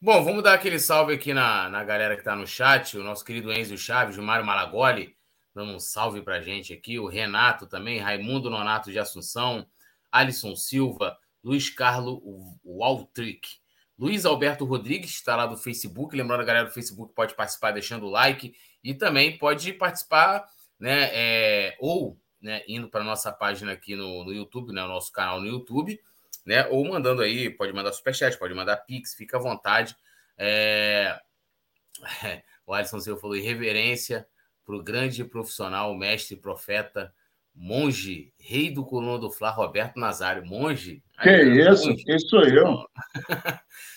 Bom, vamos dar aquele salve aqui na, na galera que está no chat. O nosso querido Enzo Chaves, o Mário Malagoli, dando um salve para gente aqui. O Renato também, Raimundo Nonato de Assunção, Alisson Silva, Luiz Carlos Waltrick, Luiz Alberto Rodrigues, está lá do Facebook. Lembrando, a galera do Facebook pode participar deixando o like e também pode participar, né? É, ou né, indo para nossa página aqui no, no YouTube, né, o nosso canal no YouTube né? Ou mandando aí, pode mandar superchat, pode mandar pix, fica à vontade. É... O Alisson Silva falou irreverência para o grande profissional, mestre, profeta, monge, rei do coluna do Flá, Roberto Nazário. Monge? Que aí, isso? Monge. Esse sou eu.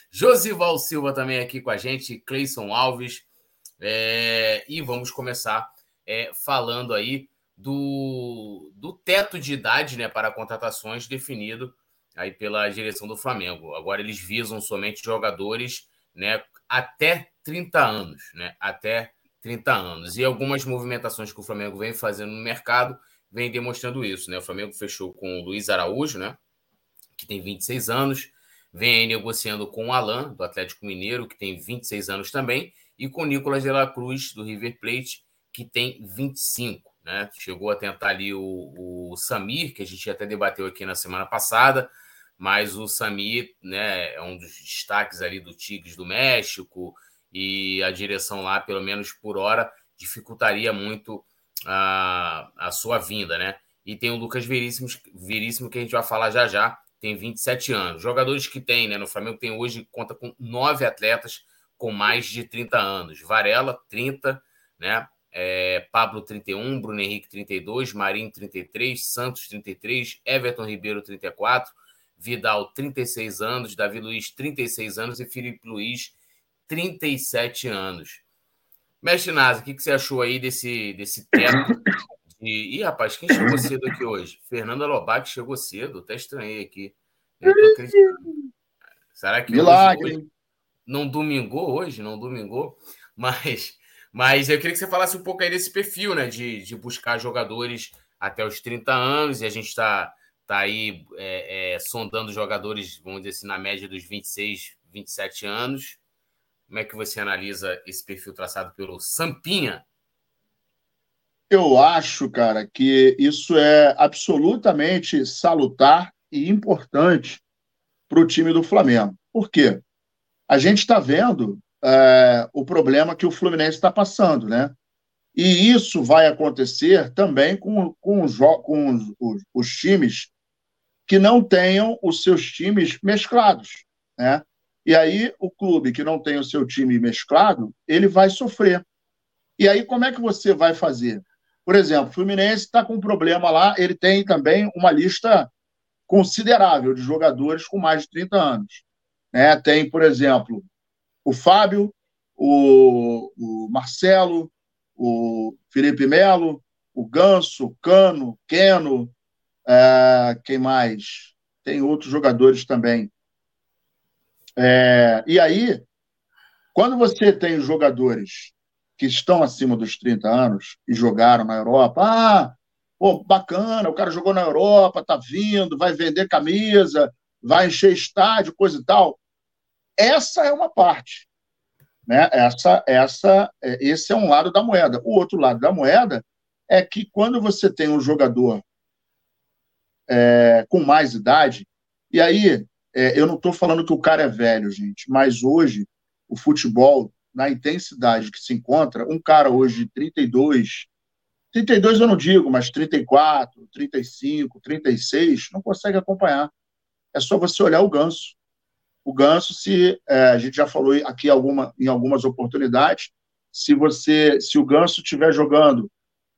Josival Silva também aqui com a gente, Cleison Alves. É... E vamos começar é, falando aí do, do teto de idade né, para contratações definido aí pela direção do Flamengo. Agora eles visam somente jogadores né, até 30 anos, né? Até 30 anos. E algumas movimentações que o Flamengo vem fazendo no mercado vem demonstrando isso, né? O Flamengo fechou com o Luiz Araújo, né? Que tem 26 anos, vem negociando com o Alan, do Atlético Mineiro, que tem 26 anos também, e com o Nicolas de la Cruz, do River Plate, que tem 25. Né? Chegou a tentar ali o, o Samir, que a gente até debateu aqui na semana passada, mas o Samir né, é um dos destaques ali do Tigres do México e a direção lá, pelo menos por hora, dificultaria muito a, a sua vinda, né? E tem o Lucas Veríssimo, Veríssimo, que a gente vai falar já já, tem 27 anos. Jogadores que tem, né? No Flamengo tem hoje, conta com nove atletas com mais de 30 anos. Varela, 30, né? É, Pablo, 31, Bruno Henrique, 32, Marinho, 33, Santos, 33, Everton Ribeiro, 34, Vidal, 36 anos, Davi Luiz, 36 anos e Felipe Luiz, 37 anos. Mestre Nasa, o que, que você achou aí desse, desse teto? De... Ih, rapaz, quem chegou cedo aqui hoje? Fernanda Lobac chegou cedo, até estranhei aqui. Será que Milagre. Hoje, não domingou hoje? Não domingou? Mas, mas eu queria que você falasse um pouco aí desse perfil, né? De, de buscar jogadores até os 30 anos, e a gente está está aí é, é, sondando jogadores, vamos dizer assim, na média dos 26, 27 anos. Como é que você analisa esse perfil traçado pelo Sampinha? Eu acho, cara, que isso é absolutamente salutar e importante para o time do Flamengo. Por quê? A gente está vendo é, o problema que o Fluminense está passando, né? E isso vai acontecer também com, com, os, com os, os, os, times que não tenham os seus times mesclados, né? E aí o clube que não tem o seu time mesclado, ele vai sofrer. E aí como é que você vai fazer? Por exemplo, o Fluminense está com um problema lá, ele tem também uma lista considerável de jogadores com mais de 30 anos. Né? Tem, por exemplo, o Fábio, o, o Marcelo, o Felipe Melo, o Ganso, o Cano, Queno, é, quem mais? Tem outros jogadores também. É, e aí, quando você tem jogadores que estão acima dos 30 anos e jogaram na Europa, ah, pô, bacana, o cara jogou na Europa, tá vindo, vai vender camisa, vai encher estádio, coisa e tal. Essa é uma parte. Né? Essa, essa, é, esse é um lado da moeda. O outro lado da moeda é que quando você tem um jogador é, com mais idade. E aí, é, eu não estou falando que o cara é velho, gente, mas hoje o futebol, na intensidade que se encontra, um cara hoje de 32, 32 eu não digo, mas 34, 35, 36, não consegue acompanhar. É só você olhar o ganso. O ganso, se é, a gente já falou aqui alguma, em algumas oportunidades, se você, se o ganso estiver jogando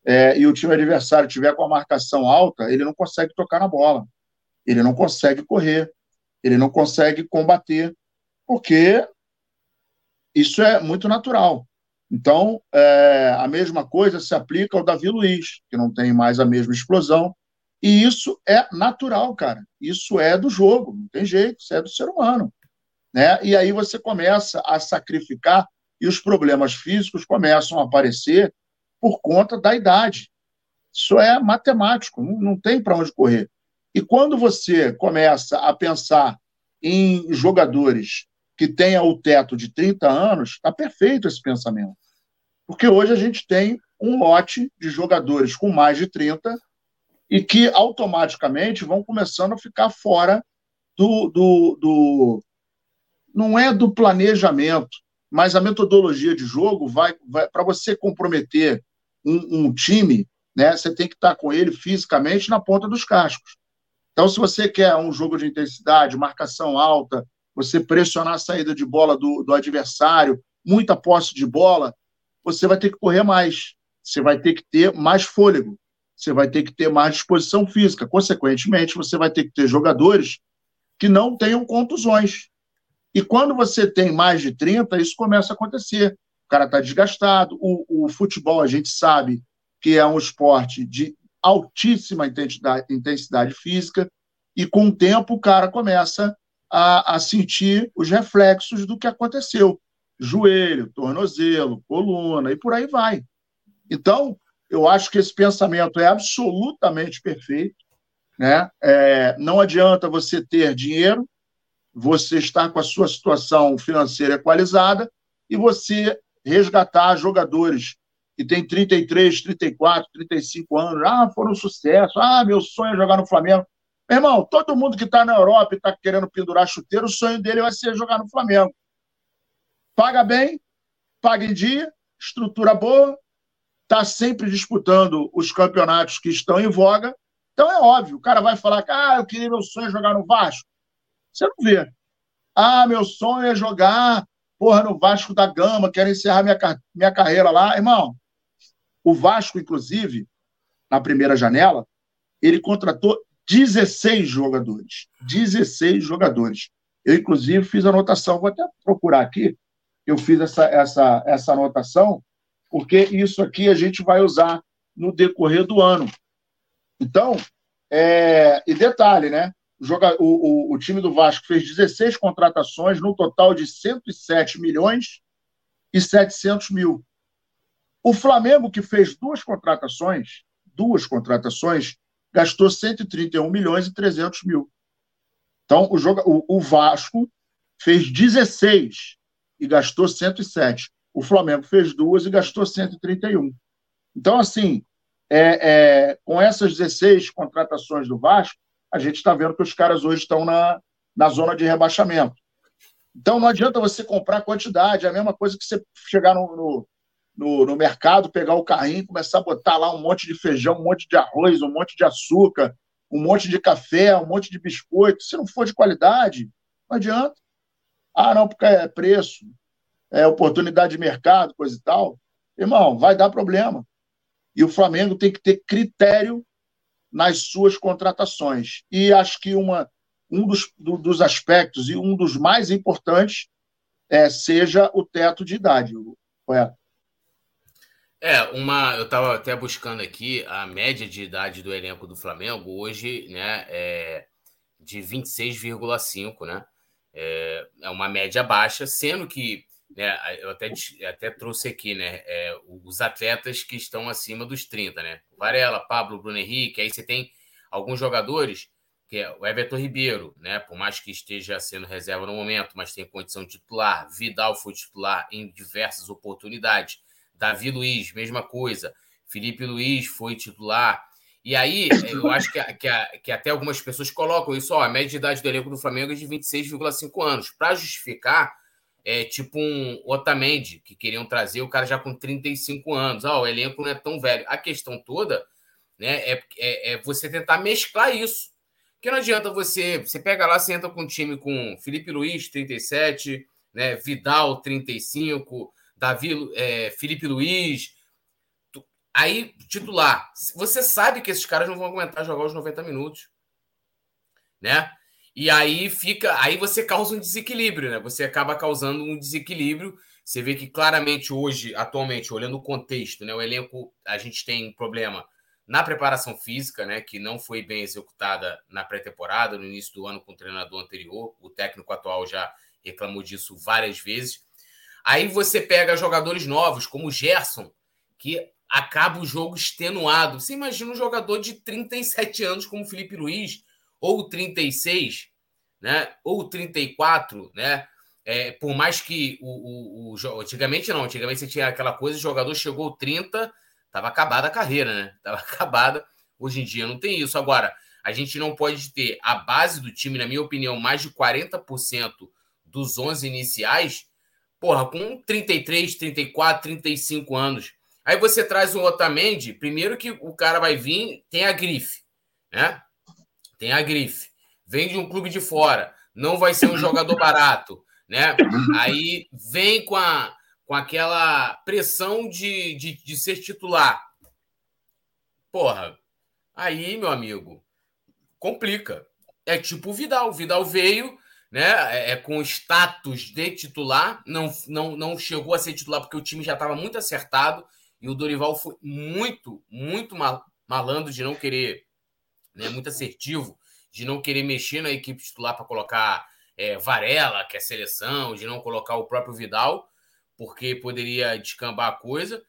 é, e o time adversário tiver com a marcação alta, ele não consegue tocar na bola, ele não consegue correr, ele não consegue combater, porque isso é muito natural. Então, é, a mesma coisa se aplica ao Davi Luiz, que não tem mais a mesma explosão, e isso é natural, cara. Isso é do jogo, não tem jeito, isso é do ser humano. Né? E aí você começa a sacrificar e os problemas físicos começam a aparecer por conta da idade. Isso é matemático, não, não tem para onde correr. E quando você começa a pensar em jogadores que tenha o teto de 30 anos, está perfeito esse pensamento. Porque hoje a gente tem um lote de jogadores com mais de 30 e que automaticamente vão começando a ficar fora do. do, do não é do planejamento, mas a metodologia de jogo vai. vai Para você comprometer um, um time, né, você tem que estar com ele fisicamente na ponta dos cascos. Então, se você quer um jogo de intensidade, marcação alta, você pressionar a saída de bola do, do adversário, muita posse de bola, você vai ter que correr mais, você vai ter que ter mais fôlego, você vai ter que ter mais disposição física. Consequentemente, você vai ter que ter jogadores que não tenham contusões. E quando você tem mais de 30, isso começa a acontecer. Cara está desgastado. O, o futebol, a gente sabe que é um esporte de altíssima intensidade, intensidade física, e com o tempo o cara começa a, a sentir os reflexos do que aconteceu. Joelho, tornozelo, coluna e por aí vai. Então, eu acho que esse pensamento é absolutamente perfeito. Né? É, não adianta você ter dinheiro, você estar com a sua situação financeira equalizada e você resgatar jogadores que têm 33, 34, 35 anos. Ah, foram um sucesso. Ah, meu sonho é jogar no Flamengo. Meu irmão, todo mundo que está na Europa e está querendo pendurar chuteiro, o sonho dele vai ser jogar no Flamengo. Paga bem, paga em dia, estrutura boa, está sempre disputando os campeonatos que estão em voga. Então é óbvio, o cara vai falar que ah, eu queria meu sonho é jogar no Vasco. Você não vê. Ah, meu sonho é jogar porra, no Vasco da Gama, quero encerrar minha, minha carreira lá. Irmão, o Vasco, inclusive, na primeira janela, ele contratou 16 jogadores. 16 jogadores. Eu, inclusive, fiz anotação, vou até procurar aqui. Eu fiz essa, essa, essa anotação, porque isso aqui a gente vai usar no decorrer do ano. Então, é, e detalhe, né? O, joga, o, o, time do Vasco fez 16 contratações, no total de 107 milhões e 700 mil. O Flamengo, que fez duas contratações, duas contratações, gastou 131 milhões e 300 mil. Então, o, jogo, o, o Vasco fez 16 e gastou 107. O Flamengo fez duas e gastou 131. Então, assim, é, é, com essas 16 contratações do Vasco, a gente está vendo que os caras hoje estão na, na zona de rebaixamento. Então, não adianta você comprar quantidade, é a mesma coisa que você chegar no, no no, no mercado, pegar o carrinho e começar a botar lá um monte de feijão, um monte de arroz, um monte de açúcar, um monte de café, um monte de biscoito. Se não for de qualidade, não adianta. Ah, não, porque é preço, é oportunidade de mercado, coisa e tal. Irmão, vai dar problema. E o Flamengo tem que ter critério nas suas contratações. E acho que uma, um dos, do, dos aspectos e um dos mais importantes é, seja o teto de idade? É, uma. Eu estava até buscando aqui a média de idade do elenco do Flamengo hoje, né? É de 26,5, né? É, é uma média baixa, sendo que né, eu até, até trouxe aqui, né? É, os atletas que estão acima dos 30, né? Varela, Pablo, Bruno Henrique, aí você tem alguns jogadores, que é o Everton Ribeiro, né? Por mais que esteja sendo reserva no momento, mas tem condição titular. Vidal foi titular em diversas oportunidades. Davi Luiz, mesma coisa. Felipe Luiz foi titular. E aí, eu acho que, que, que até algumas pessoas colocam isso, ó, a média de idade do elenco do Flamengo é de 26,5 anos, para justificar, é tipo um Otamendi, que queriam trazer o cara já com 35 anos. Ó, o elenco não é tão velho. A questão toda né, é, é, é você tentar mesclar isso. Porque não adianta você. Você pega lá, você entra com um time com Felipe Luiz, 37, né, Vidal, 35, Davi, é, Felipe Luiz. Aí, titular. Você sabe que esses caras não vão aguentar jogar os 90 minutos. Né? E aí fica. Aí você causa um desequilíbrio, né? Você acaba causando um desequilíbrio. Você vê que claramente hoje, atualmente, olhando o contexto, né? O elenco, a gente tem problema na preparação física, né? Que não foi bem executada na pré-temporada, no início do ano com o treinador anterior. O técnico atual já reclamou disso várias vezes. Aí você pega jogadores novos, como o Gerson, que acaba o jogo extenuado. Você imagina um jogador de 37 anos como o Felipe Luiz, ou 36, né? ou 34, né? é, por mais que o, o, o, Antigamente não, antigamente você tinha aquela coisa, o jogador chegou 30, estava acabada a carreira, né? Estava acabada. Hoje em dia não tem isso. Agora, a gente não pode ter a base do time, na minha opinião, mais de 40% dos 11 iniciais, porra, com 33, 34, 35 anos. Aí você traz o Otamendi, primeiro que o cara vai vir, tem a grife, né? Tem a grife. Vem de um clube de fora, não vai ser um jogador barato, né? Aí vem com, a, com aquela pressão de, de, de ser titular. Porra, aí, meu amigo, complica. É tipo o Vidal. O Vidal veio, né? É, é, com status de titular, não, não, não chegou a ser titular porque o time já estava muito acertado e o Dorival foi muito, muito malandro de não querer, né? Muito assertivo de não querer mexer na equipe titular para colocar é, Varela, que é seleção, de não colocar o próprio Vidal, porque poderia descambar a coisa.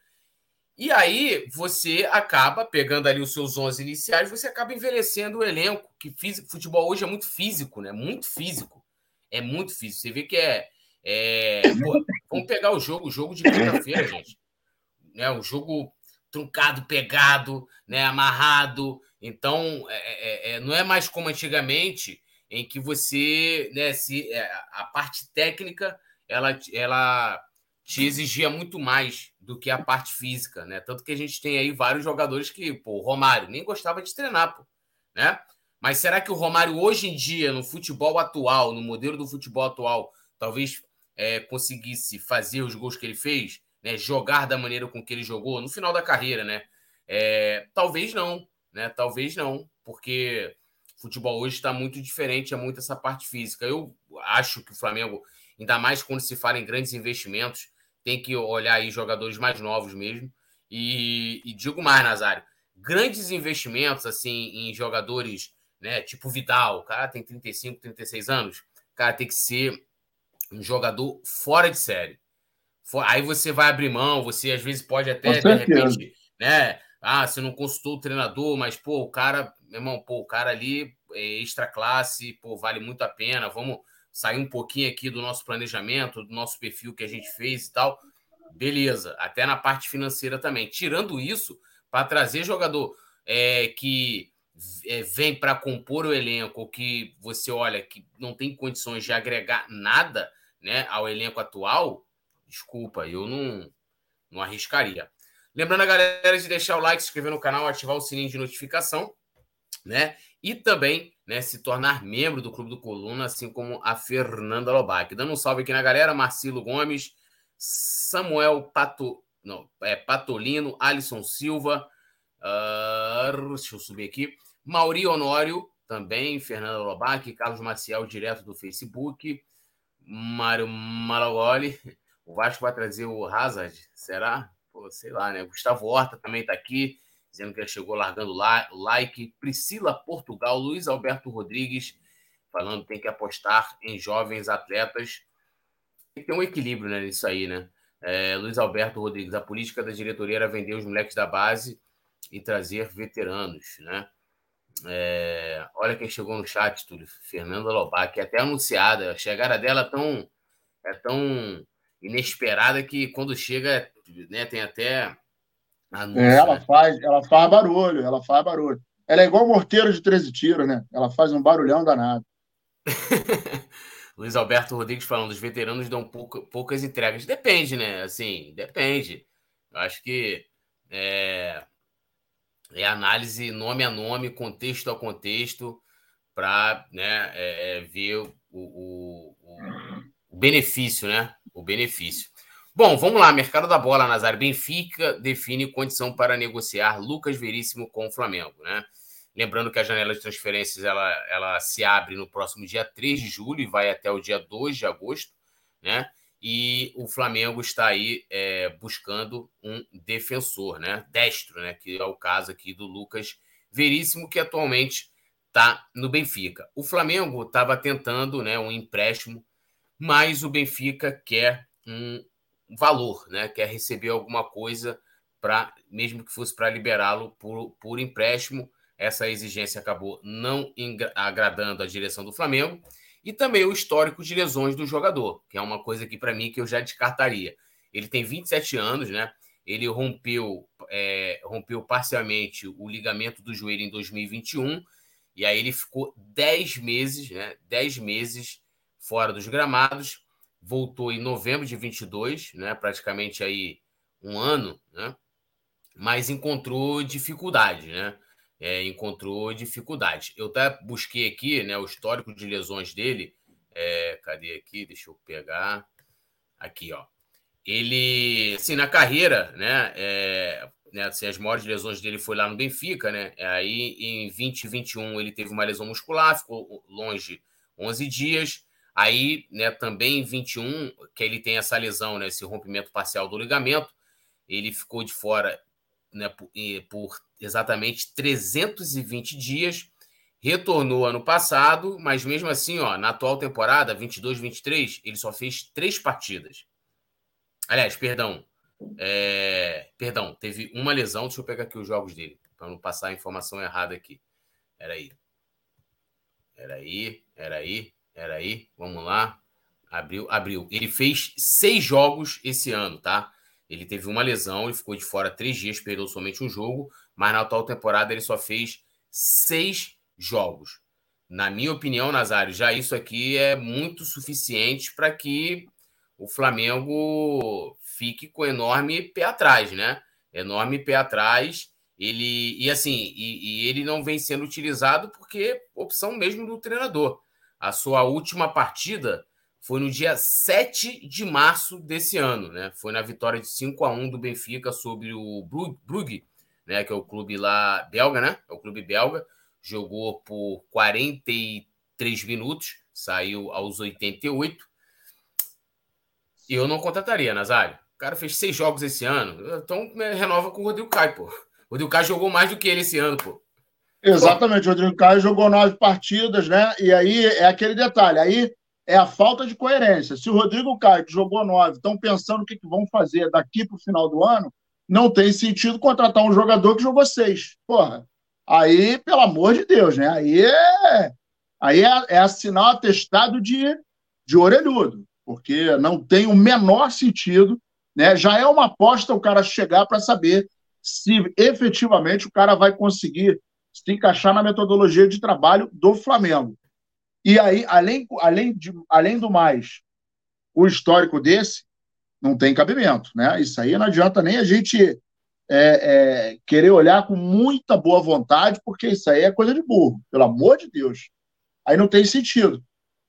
E aí você acaba pegando ali os seus 11 iniciais, você acaba envelhecendo o elenco, que futebol hoje é muito físico, né? Muito físico. É muito físico. Você vê que é. é... Pô, vamos pegar o jogo, o jogo de quinta-feira, gente. Né? O jogo truncado, pegado, né? amarrado. Então, é, é, é, não é mais como antigamente, em que você, né, se, é, a parte técnica, ela, ela te exigia muito mais do que a parte física, né? Tanto que a gente tem aí vários jogadores que, pô, o Romário nem gostava de treinar, pô, né? Mas será que o Romário hoje em dia, no futebol atual, no modelo do futebol atual, talvez é, conseguisse fazer os gols que ele fez, né? Jogar da maneira com que ele jogou no final da carreira, né? É, talvez não, né? Talvez não, porque o futebol hoje está muito diferente, é muito essa parte física. Eu acho que o Flamengo, ainda mais quando se fala em grandes investimentos, tem que olhar aí jogadores mais novos mesmo. E, e digo mais, Nazário, grandes investimentos assim em jogadores, né, tipo Vidal, o cara tem 35, 36 anos, o cara tem que ser um jogador fora de série. Aí você vai abrir mão, você às vezes pode até, de repente, né? Ah, você não consultou o treinador, mas, pô, o cara, meu irmão, pô, o cara ali é extra classe, pô, vale muito a pena. Vamos sair um pouquinho aqui do nosso planejamento, do nosso perfil que a gente fez e tal. Beleza, até na parte financeira também. Tirando isso, para trazer jogador é, que é, vem para compor o elenco, que você olha que não tem condições de agregar nada né, ao elenco atual, desculpa, eu não, não arriscaria. Lembrando a galera de deixar o like, se inscrever no canal, ativar o sininho de notificação, né? E também né, se tornar membro do Clube do Coluna, assim como a Fernanda Lobac. Dando um salve aqui na galera, Marcelo Gomes, Samuel Pato, não, é, Patolino, Alisson Silva, uh, deixa eu subir aqui, Mauri Honório, também, Fernanda Lobac, Carlos Maciel, direto do Facebook, Mário Malagoli, o Vasco vai trazer o Hazard, será? Pô, sei lá, né? Gustavo Horta também está aqui, dizendo que ele chegou largando like. Priscila Portugal, Luiz Alberto Rodrigues, falando que tem que apostar em jovens atletas. Tem que ter um equilíbrio né, nisso aí, né? É, Luiz Alberto Rodrigues, a política da diretoria era vender os moleques da base e trazer veteranos, né? É, olha quem chegou no chat, Túlio. Fernanda Lobac, até anunciada. A chegada dela é tão, é tão inesperada que quando chega, né, tem até Anúncio, é, ela, né? faz, ela faz barulho, ela faz barulho. Ela é igual morteiro de 13 tiros, né? Ela faz um barulhão danado. Luiz Alberto Rodrigues falando, os veteranos dão pouca, poucas entregas. Depende, né? Assim, depende. Eu acho que é, é análise nome a nome, contexto a contexto, para né, é, é, ver o, o, o benefício, né? O benefício. Bom, vamos lá. Mercado da bola, Nazar. Benfica define condição para negociar Lucas Veríssimo com o Flamengo, né? Lembrando que a janela de transferências ela, ela se abre no próximo dia 3 de julho e vai até o dia 2 de agosto, né? E o Flamengo está aí é, buscando um defensor, né? Destro, né? Que é o caso aqui do Lucas Veríssimo, que atualmente está no Benfica. O Flamengo estava tentando né, um empréstimo, mas o Benfica quer um valor, né? Quer receber alguma coisa para, mesmo que fosse para liberá-lo por, por empréstimo. Essa exigência acabou não agradando a direção do Flamengo. e também o histórico de lesões do jogador, que é uma coisa que para mim que eu já descartaria. Ele tem 27 anos, né? Ele rompeu, é, rompeu parcialmente o ligamento do joelho em 2021 e aí ele ficou 10 meses, né? 10 meses fora dos gramados. Voltou em novembro de 22, né? Praticamente aí um ano, né? Mas encontrou dificuldade, né? É, encontrou dificuldade. Eu até busquei aqui, né? O histórico de lesões dele. É, cadê aqui? Deixa eu pegar. Aqui, ó. Ele, assim, na carreira, né? É, né, assim, as maiores lesões dele foi lá no Benfica, né? Aí em 2021 ele teve uma lesão muscular, ficou longe 11 dias. Aí, né, também em 21, que ele tem essa lesão, né, esse rompimento parcial do ligamento, ele ficou de fora né, por, exatamente 320 dias. Retornou ano passado, mas mesmo assim, ó, na atual temporada, 22-23, ele só fez três partidas. Aliás, perdão, é, perdão, teve uma lesão. Deixa eu pegar aqui os jogos dele, para não passar a informação errada aqui. Era aí. Era aí, era aí, era aí. Vamos lá. Abriu, abriu. Ele fez seis jogos esse ano, tá? Ele teve uma lesão, ele ficou de fora três dias, perdeu somente um jogo, mas na atual temporada ele só fez seis jogos. Na minha opinião, Nazário, já isso aqui é muito suficiente para que o Flamengo fique com enorme pé atrás, né? Enorme pé atrás. Ele e assim, e, e ele não vem sendo utilizado porque opção mesmo do treinador. A sua última partida foi no dia 7 de março desse ano, né? Foi na vitória de 5 a 1 do Benfica sobre o Brugge, né, que é o clube lá belga, né? É o clube belga. Jogou por 43 minutos, saiu aos 88 eu não contrataria, Nazário. O cara fez seis jogos esse ano. Então renova com o Rodrigo Caio, pô. O Rodrigo Caio jogou mais do que ele esse ano, pô. Exatamente, o Rodrigo Caio jogou nove partidas, né? E aí é aquele detalhe. Aí é a falta de coerência. Se o Rodrigo Caio jogou nove, estão pensando o que, que vão fazer daqui para o final do ano, não tem sentido contratar um jogador que jogou seis. Porra. Aí, pelo amor de Deus, né? Aí é, aí é, é assinar atestado de, de orelhudo porque não tem o menor sentido. Né? Já é uma aposta o cara chegar para saber se efetivamente o cara vai conseguir se encaixar na metodologia de trabalho do Flamengo. E aí, além, além, de, além do mais, o histórico desse não tem cabimento. Né? Isso aí não adianta nem a gente é, é, querer olhar com muita boa vontade, porque isso aí é coisa de burro, pelo amor de Deus. Aí não tem sentido.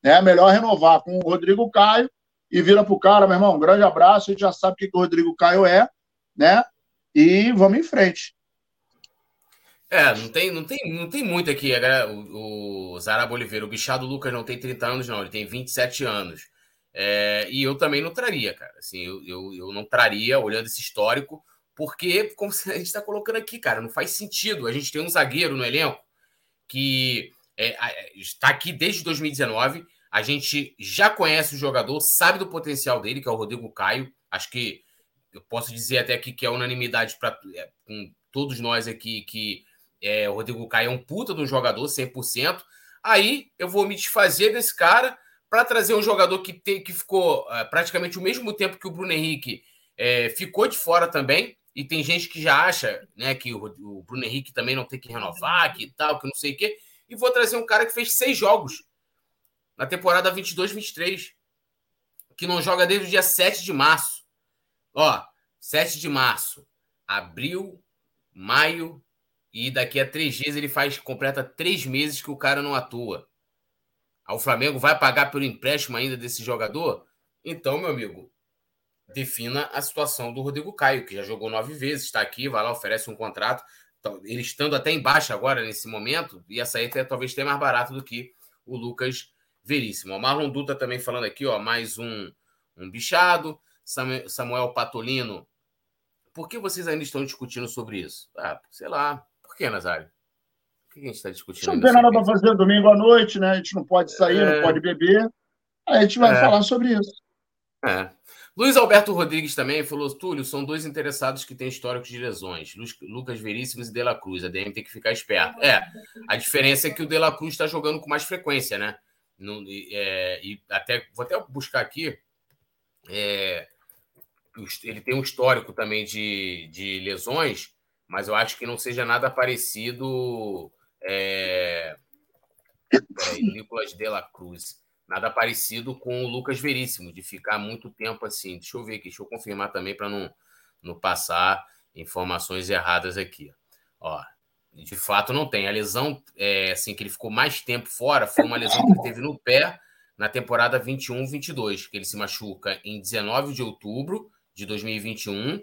Né? Melhor renovar com o Rodrigo Caio e vira para o cara, meu irmão, um grande abraço, a gente já sabe o que, que o Rodrigo Caio é, né? E vamos em frente. É, não tem, não tem, não tem muito aqui. O, o Zarabo Oliveira, o bichado Lucas não tem 30 anos, não, ele tem 27 anos. É, e eu também não traria, cara. Assim, eu, eu, eu não traria, olhando esse histórico, porque, como a gente está colocando aqui, cara, não faz sentido. A gente tem um zagueiro no elenco que é, está aqui desde 2019 a gente já conhece o jogador, sabe do potencial dele, que é o Rodrigo Caio. Acho que eu posso dizer até aqui que é unanimidade para é, com todos nós aqui que é, o Rodrigo Caio é um puta de um jogador, 100%. Aí eu vou me desfazer desse cara para trazer um jogador que, tem, que ficou é, praticamente o mesmo tempo que o Bruno Henrique é, ficou de fora também. E tem gente que já acha né, que o, o Bruno Henrique também não tem que renovar, que tal, que não sei o quê. E vou trazer um cara que fez seis jogos na temporada 22-23, que não joga desde o dia 7 de março. Ó, 7 de março, abril, maio, e daqui a três dias ele faz, completa três meses que o cara não atua. O Flamengo vai pagar pelo empréstimo ainda desse jogador? Então, meu amigo, defina a situação do Rodrigo Caio, que já jogou nove vezes, está aqui, vai lá, oferece um contrato. Então, ele estando até embaixo agora, nesse momento, ia sair até, talvez até mais barato do que o Lucas Veríssimo. O Marlon Dutra também falando aqui, ó, mais um, um bichado. Samuel Patolino. Por que vocês ainda estão discutindo sobre isso? Ah, sei lá. Por que, Nazário? Por que a gente está discutindo? Não tem nada para fazer domingo à noite, né? A gente não pode sair, é... não pode beber. Aí a gente vai é... falar sobre isso. É. Luiz Alberto Rodrigues também falou: Túlio, são dois interessados que têm históricos de lesões, Lucas Veríssimos e De La Cruz. A DM tem que ficar esperto. É, a diferença é que o De La Cruz está jogando com mais frequência, né? No, é, e até vou até buscar aqui. É, ele tem um histórico também de, de lesões, mas eu acho que não seja nada parecido. É, peraí, Nicolas de la Cruz. Nada parecido com o Lucas Veríssimo, de ficar muito tempo assim. Deixa eu ver aqui, deixa eu confirmar também para não, não passar informações erradas aqui. Ó, de fato não tem. A lesão, é, assim, que ele ficou mais tempo fora, foi uma lesão que ele teve no pé na temporada 21-22, que ele se machuca em 19 de outubro de 2021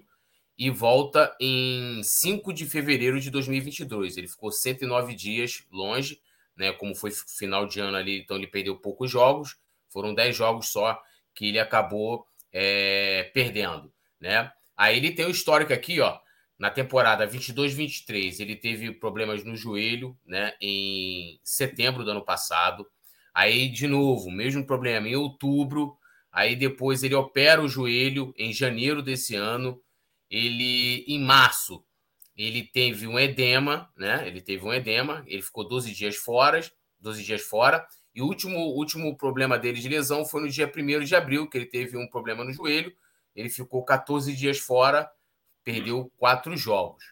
e volta em 5 de fevereiro de 2022. Ele ficou 109 dias longe, né? Como foi final de ano ali, então ele perdeu poucos jogos. Foram 10 jogos só que ele acabou é, perdendo, né? Aí ele tem o histórico aqui, ó. Na temporada 22-23, ele teve problemas no joelho, né? Em setembro do ano passado. Aí, de novo, mesmo problema em outubro. Aí depois ele opera o joelho em janeiro desse ano. Ele, em março, ele teve um edema, né? Ele teve um edema, ele ficou 12 dias fora, 12 dias fora. E o último, último problema dele de lesão foi no dia 1 de abril, que ele teve um problema no joelho. Ele ficou 14 dias fora, perdeu quatro jogos.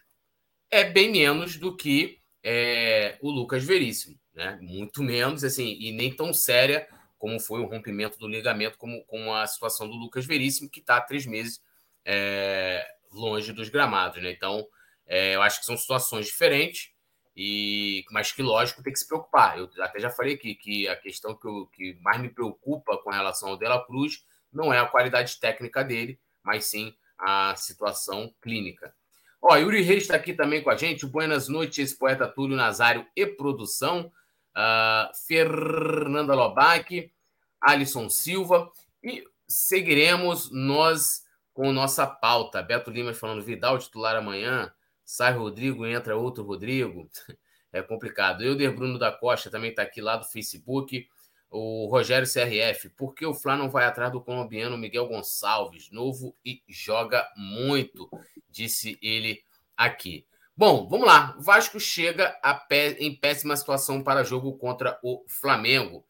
É bem menos do que é, o Lucas Veríssimo, né? Muito menos, assim, e nem tão séria como foi o rompimento do ligamento, como, como a situação do Lucas Veríssimo, que está há três meses é, longe dos gramados, né? Então, é, eu acho que são situações diferentes, e mas que, lógico, tem que se preocupar. Eu até já falei aqui que a questão que, eu, que mais me preocupa com relação ao Dela Cruz não é a qualidade técnica dele, mas sim a situação clínica. Ó, Yuri Reis está aqui também com a gente. Buenas noites, poeta Túlio Nazário e produção. Uh, Fernanda Lobac, Alisson Silva. E seguiremos nós com nossa pauta. Beto Lima falando Vidal titular amanhã. Sai Rodrigo, entra outro Rodrigo. É complicado. Euder Bruno da Costa também está aqui lá do Facebook. O Rogério CRF, por que o Flá não vai atrás do colombiano Miguel Gonçalves? Novo e joga muito, disse ele aqui. Bom, vamos lá. O Vasco chega pé, em péssima situação para jogo contra o Flamengo.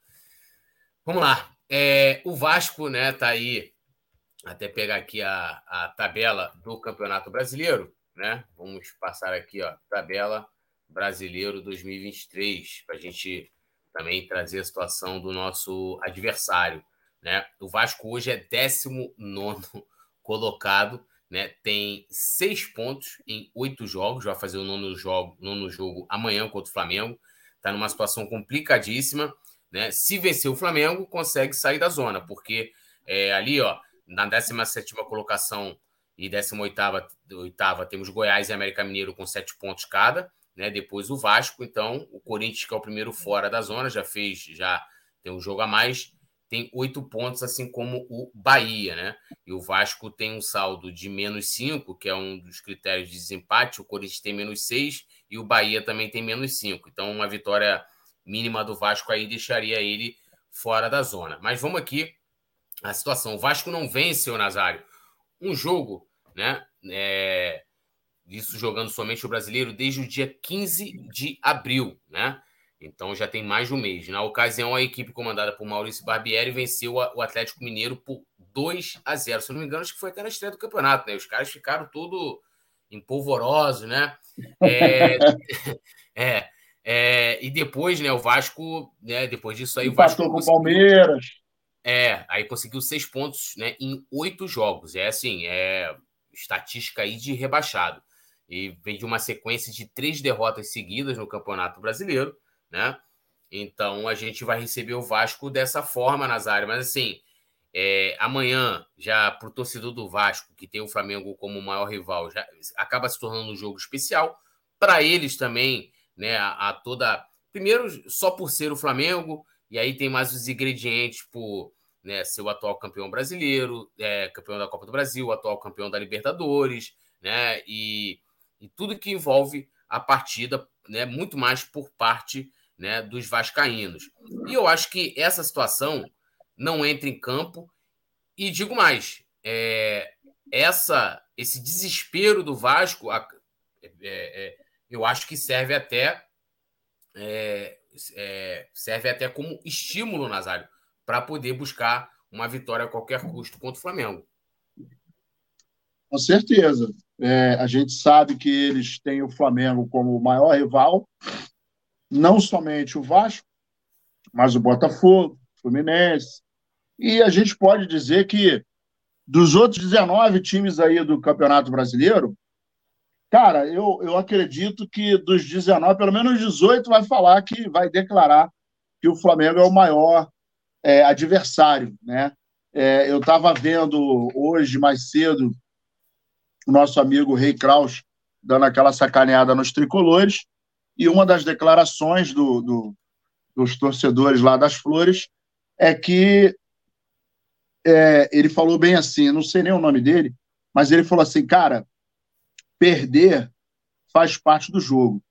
Vamos lá. É, o Vasco, né, tá aí. Até pegar aqui a, a tabela do Campeonato Brasileiro, né? Vamos passar aqui, ó, tabela brasileiro 2023, para a gente também trazer a situação do nosso adversário. Né? O Vasco hoje é 19 colocado, né? tem seis pontos em oito jogos, vai fazer o nono jogo, nono jogo amanhã contra o Flamengo. Está numa situação complicadíssima. Né? Se vencer o Flamengo, consegue sair da zona, porque é, ali, ó, na 17 colocação e 18 oitava, temos Goiás e América Mineiro com sete pontos cada né? Depois o Vasco, então, o Corinthians, que é o primeiro fora da zona, já fez, já tem um jogo a mais, tem oito pontos, assim como o Bahia, né? E o Vasco tem um saldo de menos cinco, que é um dos critérios de desempate, o Corinthians tem menos seis e o Bahia também tem menos cinco. Então, uma vitória mínima do Vasco aí deixaria ele fora da zona. Mas vamos aqui a situação. O Vasco não vence, o Nazário. Um jogo, né? É, isso jogando somente o brasileiro desde o dia 15 de abril, né? Então já tem mais de um mês. Na ocasião, a equipe comandada por Maurício Barbieri venceu o Atlético Mineiro por 2 a 0. Se não me engano, acho que foi até na estreia do campeonato, né? Os caras ficaram tudo empolvorosos, né? É, é, é, e depois, né, o Vasco, né, depois disso aí, o Vasco. com o Palmeiras. É, aí conseguiu seis pontos né, em oito jogos. É assim, é estatística aí de rebaixado e vem de uma sequência de três derrotas seguidas no Campeonato Brasileiro, né? Então a gente vai receber o Vasco dessa forma, Nazário. Mas assim, é, amanhã, já para o torcedor do Vasco, que tem o Flamengo como maior rival, já acaba se tornando um jogo especial. Para eles também, né? A, a, toda. Primeiro, só por ser o Flamengo, e aí tem mais os ingredientes por né, ser o atual campeão brasileiro, é, campeão da Copa do Brasil, atual campeão da Libertadores, né? E e tudo que envolve a partida, né, muito mais por parte né, dos vascaínos. E eu acho que essa situação não entra em campo. E digo mais, é, essa, esse desespero do Vasco, é, é, eu acho que serve até é, serve até como estímulo, Nazário, para poder buscar uma vitória a qualquer custo contra o Flamengo. Com certeza. É, a gente sabe que eles têm o Flamengo como o maior rival, não somente o Vasco, mas o Botafogo, o Fluminense. E a gente pode dizer que dos outros 19 times aí do Campeonato Brasileiro, cara, eu, eu acredito que dos 19, pelo menos 18 vai falar que vai declarar que o Flamengo é o maior é, adversário, né? É, eu estava vendo hoje, mais cedo, o nosso amigo Rei Kraus dando aquela sacaneada nos tricolores, e uma das declarações do, do, dos torcedores lá das Flores é que é, ele falou bem assim, não sei nem o nome dele, mas ele falou assim, cara, perder faz parte do jogo,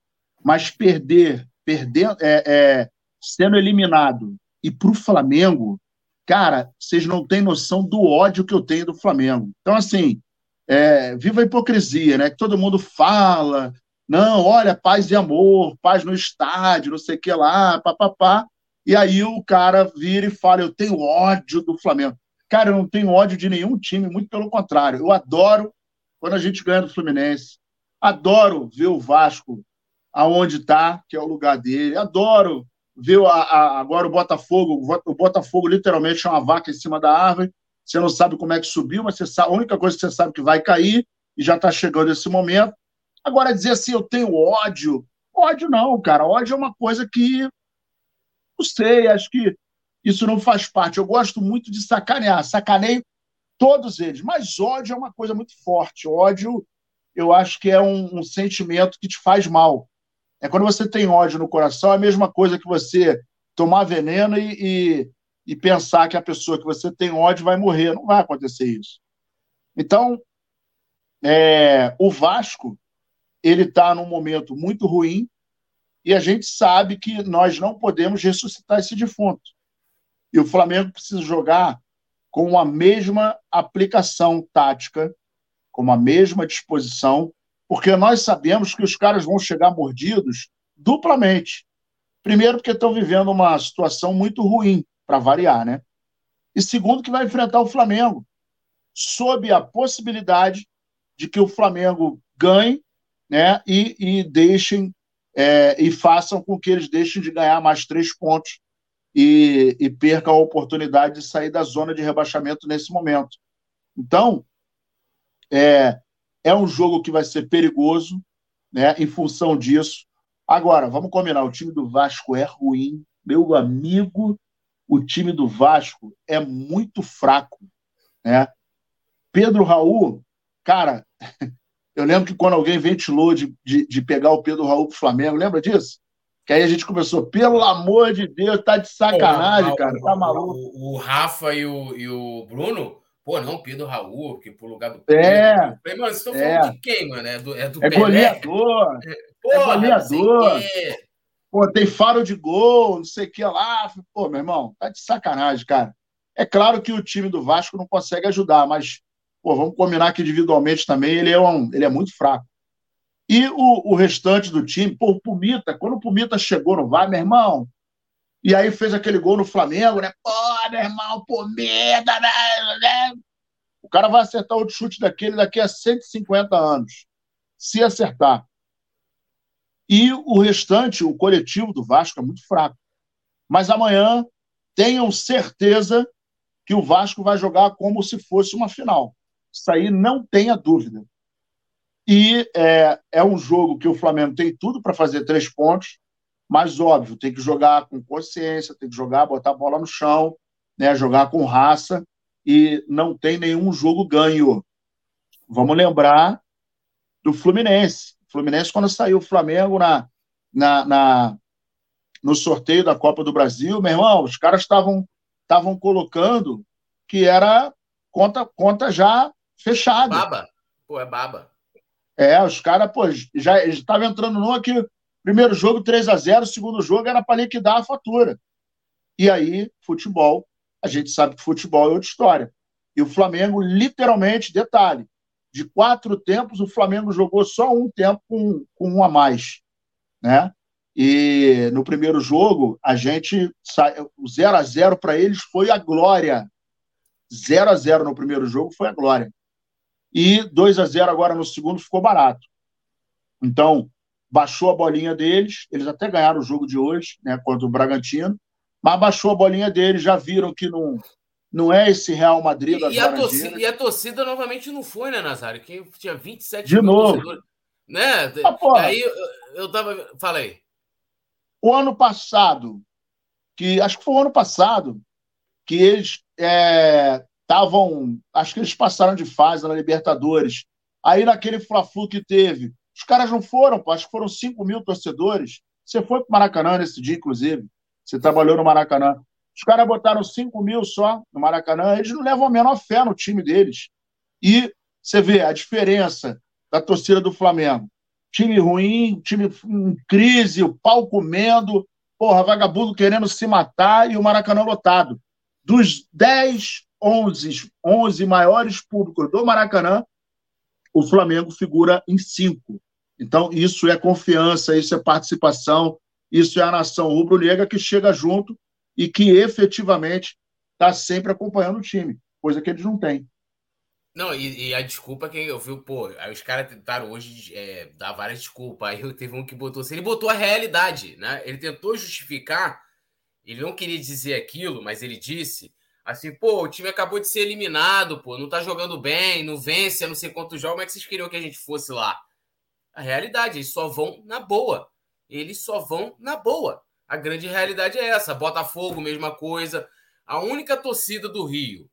mas perder, perder é, é, sendo eliminado e para o Flamengo, cara, vocês não têm noção do ódio que eu tenho do Flamengo. Então, assim, é, viva a hipocrisia, né? Que todo mundo fala, não, olha, paz e amor, paz no estádio, não sei o que lá, papapá. E aí o cara vira e fala, eu tenho ódio do Flamengo. Cara, eu não tenho ódio de nenhum time, muito pelo contrário. Eu adoro quando a gente ganha do Fluminense. Adoro ver o Vasco aonde está, que é o lugar dele. Adoro ver a, a, agora o Botafogo. O Botafogo literalmente é uma vaca em cima da árvore. Você não sabe como é que subiu, mas sabe, a única coisa que você sabe é que vai cair e já está chegando esse momento. Agora, dizer assim, eu tenho ódio. Ódio não, cara. Ódio é uma coisa que. Não sei, acho que isso não faz parte. Eu gosto muito de sacanear, sacaneio todos eles, mas ódio é uma coisa muito forte. Ódio, eu acho que é um, um sentimento que te faz mal. É quando você tem ódio no coração, é a mesma coisa que você tomar veneno e, e, e pensar que a pessoa que você tem ódio vai morrer. Não vai acontecer isso. Então, é, o Vasco, ele está num momento muito ruim e a gente sabe que nós não podemos ressuscitar esse defunto. E o Flamengo precisa jogar com a mesma aplicação tática, com a mesma disposição, porque nós sabemos que os caras vão chegar mordidos duplamente. Primeiro, porque estão vivendo uma situação muito ruim, para variar, né? E segundo, que vai enfrentar o Flamengo, sob a possibilidade de que o Flamengo ganhe né, e, e deixem é, e façam com que eles deixem de ganhar mais três pontos e, e perca a oportunidade de sair da zona de rebaixamento nesse momento. Então, é, é um jogo que vai ser perigoso, né, em função disso. Agora, vamos combinar: o time do Vasco é ruim, meu amigo. O time do Vasco é muito fraco, né? Pedro Raul, cara, eu lembro que quando alguém ventilou de, de, de pegar o Pedro Raul pro Flamengo, lembra disso? Que aí a gente começou, pelo amor de Deus, tá de sacanagem, pô, cara, tá maluco. O, o, Rafa e o, e o Bruno, pô, não, Pedro Raul, que pro lugar do Pedro. É. Falei, mano, vocês estão é. falando de quem, mano? É do, é do é goleador. É, porra, é goleador. Pô, tem faro de gol, não sei o que lá. Pô, meu irmão, tá de sacanagem, cara. É claro que o time do Vasco não consegue ajudar, mas, pô, vamos combinar que individualmente também ele é, um, ele é muito fraco. E o, o restante do time, pô, o Pumita, quando o Pumita chegou no VAR, meu irmão, e aí fez aquele gol no Flamengo, né? Pô, meu irmão, Pumita, né? O cara vai acertar outro chute daquele daqui a 150 anos, se acertar. E o restante, o coletivo do Vasco é muito fraco. Mas amanhã tenham certeza que o Vasco vai jogar como se fosse uma final. Isso aí não tenha dúvida. E é, é um jogo que o Flamengo tem tudo para fazer três pontos, mas óbvio, tem que jogar com consciência, tem que jogar, botar a bola no chão, né, jogar com raça, e não tem nenhum jogo ganho. Vamos lembrar do Fluminense. O Fluminense, quando saiu o Flamengo na, na, na, no sorteio da Copa do Brasil, meu irmão, os caras estavam estavam colocando que era conta, conta já fechada. Baba. Pô, é baba. É, os caras, pô, já estavam entrando num aqui, primeiro jogo 3 a 0 segundo jogo era para liquidar a fatura. E aí, futebol, a gente sabe que futebol é outra história. E o Flamengo, literalmente, detalhe, de quatro tempos, o Flamengo jogou só um tempo com, com um a mais. Né? E no primeiro jogo, a gente. O 0 a 0 para eles foi a glória. 0 a 0 no primeiro jogo foi a glória. E 2 a 0 agora no segundo ficou barato. Então, baixou a bolinha deles. Eles até ganharam o jogo de hoje, né, contra o Bragantino. Mas baixou a bolinha deles, já viram que não, não é esse Real Madrid das e, a torcida, e a torcida novamente não foi, né, Nazário? Que tinha 27 de novo. torcedores. Né? Ah, Aí eu, eu tava. Falei. O ano passado, que acho que foi o ano passado, que eles estavam. Acho que eles passaram de fase na Libertadores. Aí naquele Fla-Flu que teve, os caras não foram, acho que foram 5 mil torcedores. Você foi para o Maracanã nesse dia, inclusive. Você trabalhou no Maracanã. Os caras botaram 5 mil só no Maracanã. Eles não levam a menor fé no time deles. E você vê a diferença da torcida do Flamengo. Time ruim, time em crise, o pau comendo, porra, vagabundo querendo se matar e o Maracanã lotado. Dos 10, 11, 11 maiores públicos do Maracanã, o Flamengo figura em 5. Então, isso é confiança, isso é participação, isso é a nação rubro-negra que chega junto e que efetivamente está sempre acompanhando o time, coisa que eles não têm. Não, e, e, a desculpa que eu vi, pô, aí os caras tentaram hoje é, dar várias desculpas. Aí teve um que botou assim, ele botou a realidade, né? Ele tentou justificar, ele não queria dizer aquilo, mas ele disse assim, pô, o time acabou de ser eliminado, pô, não tá jogando bem, não vence, não sei quantos jogos, como é que vocês queriam que a gente fosse lá? A realidade, eles só vão na boa. Eles só vão na boa. A grande realidade é essa. Botafogo, mesma coisa. A única torcida do Rio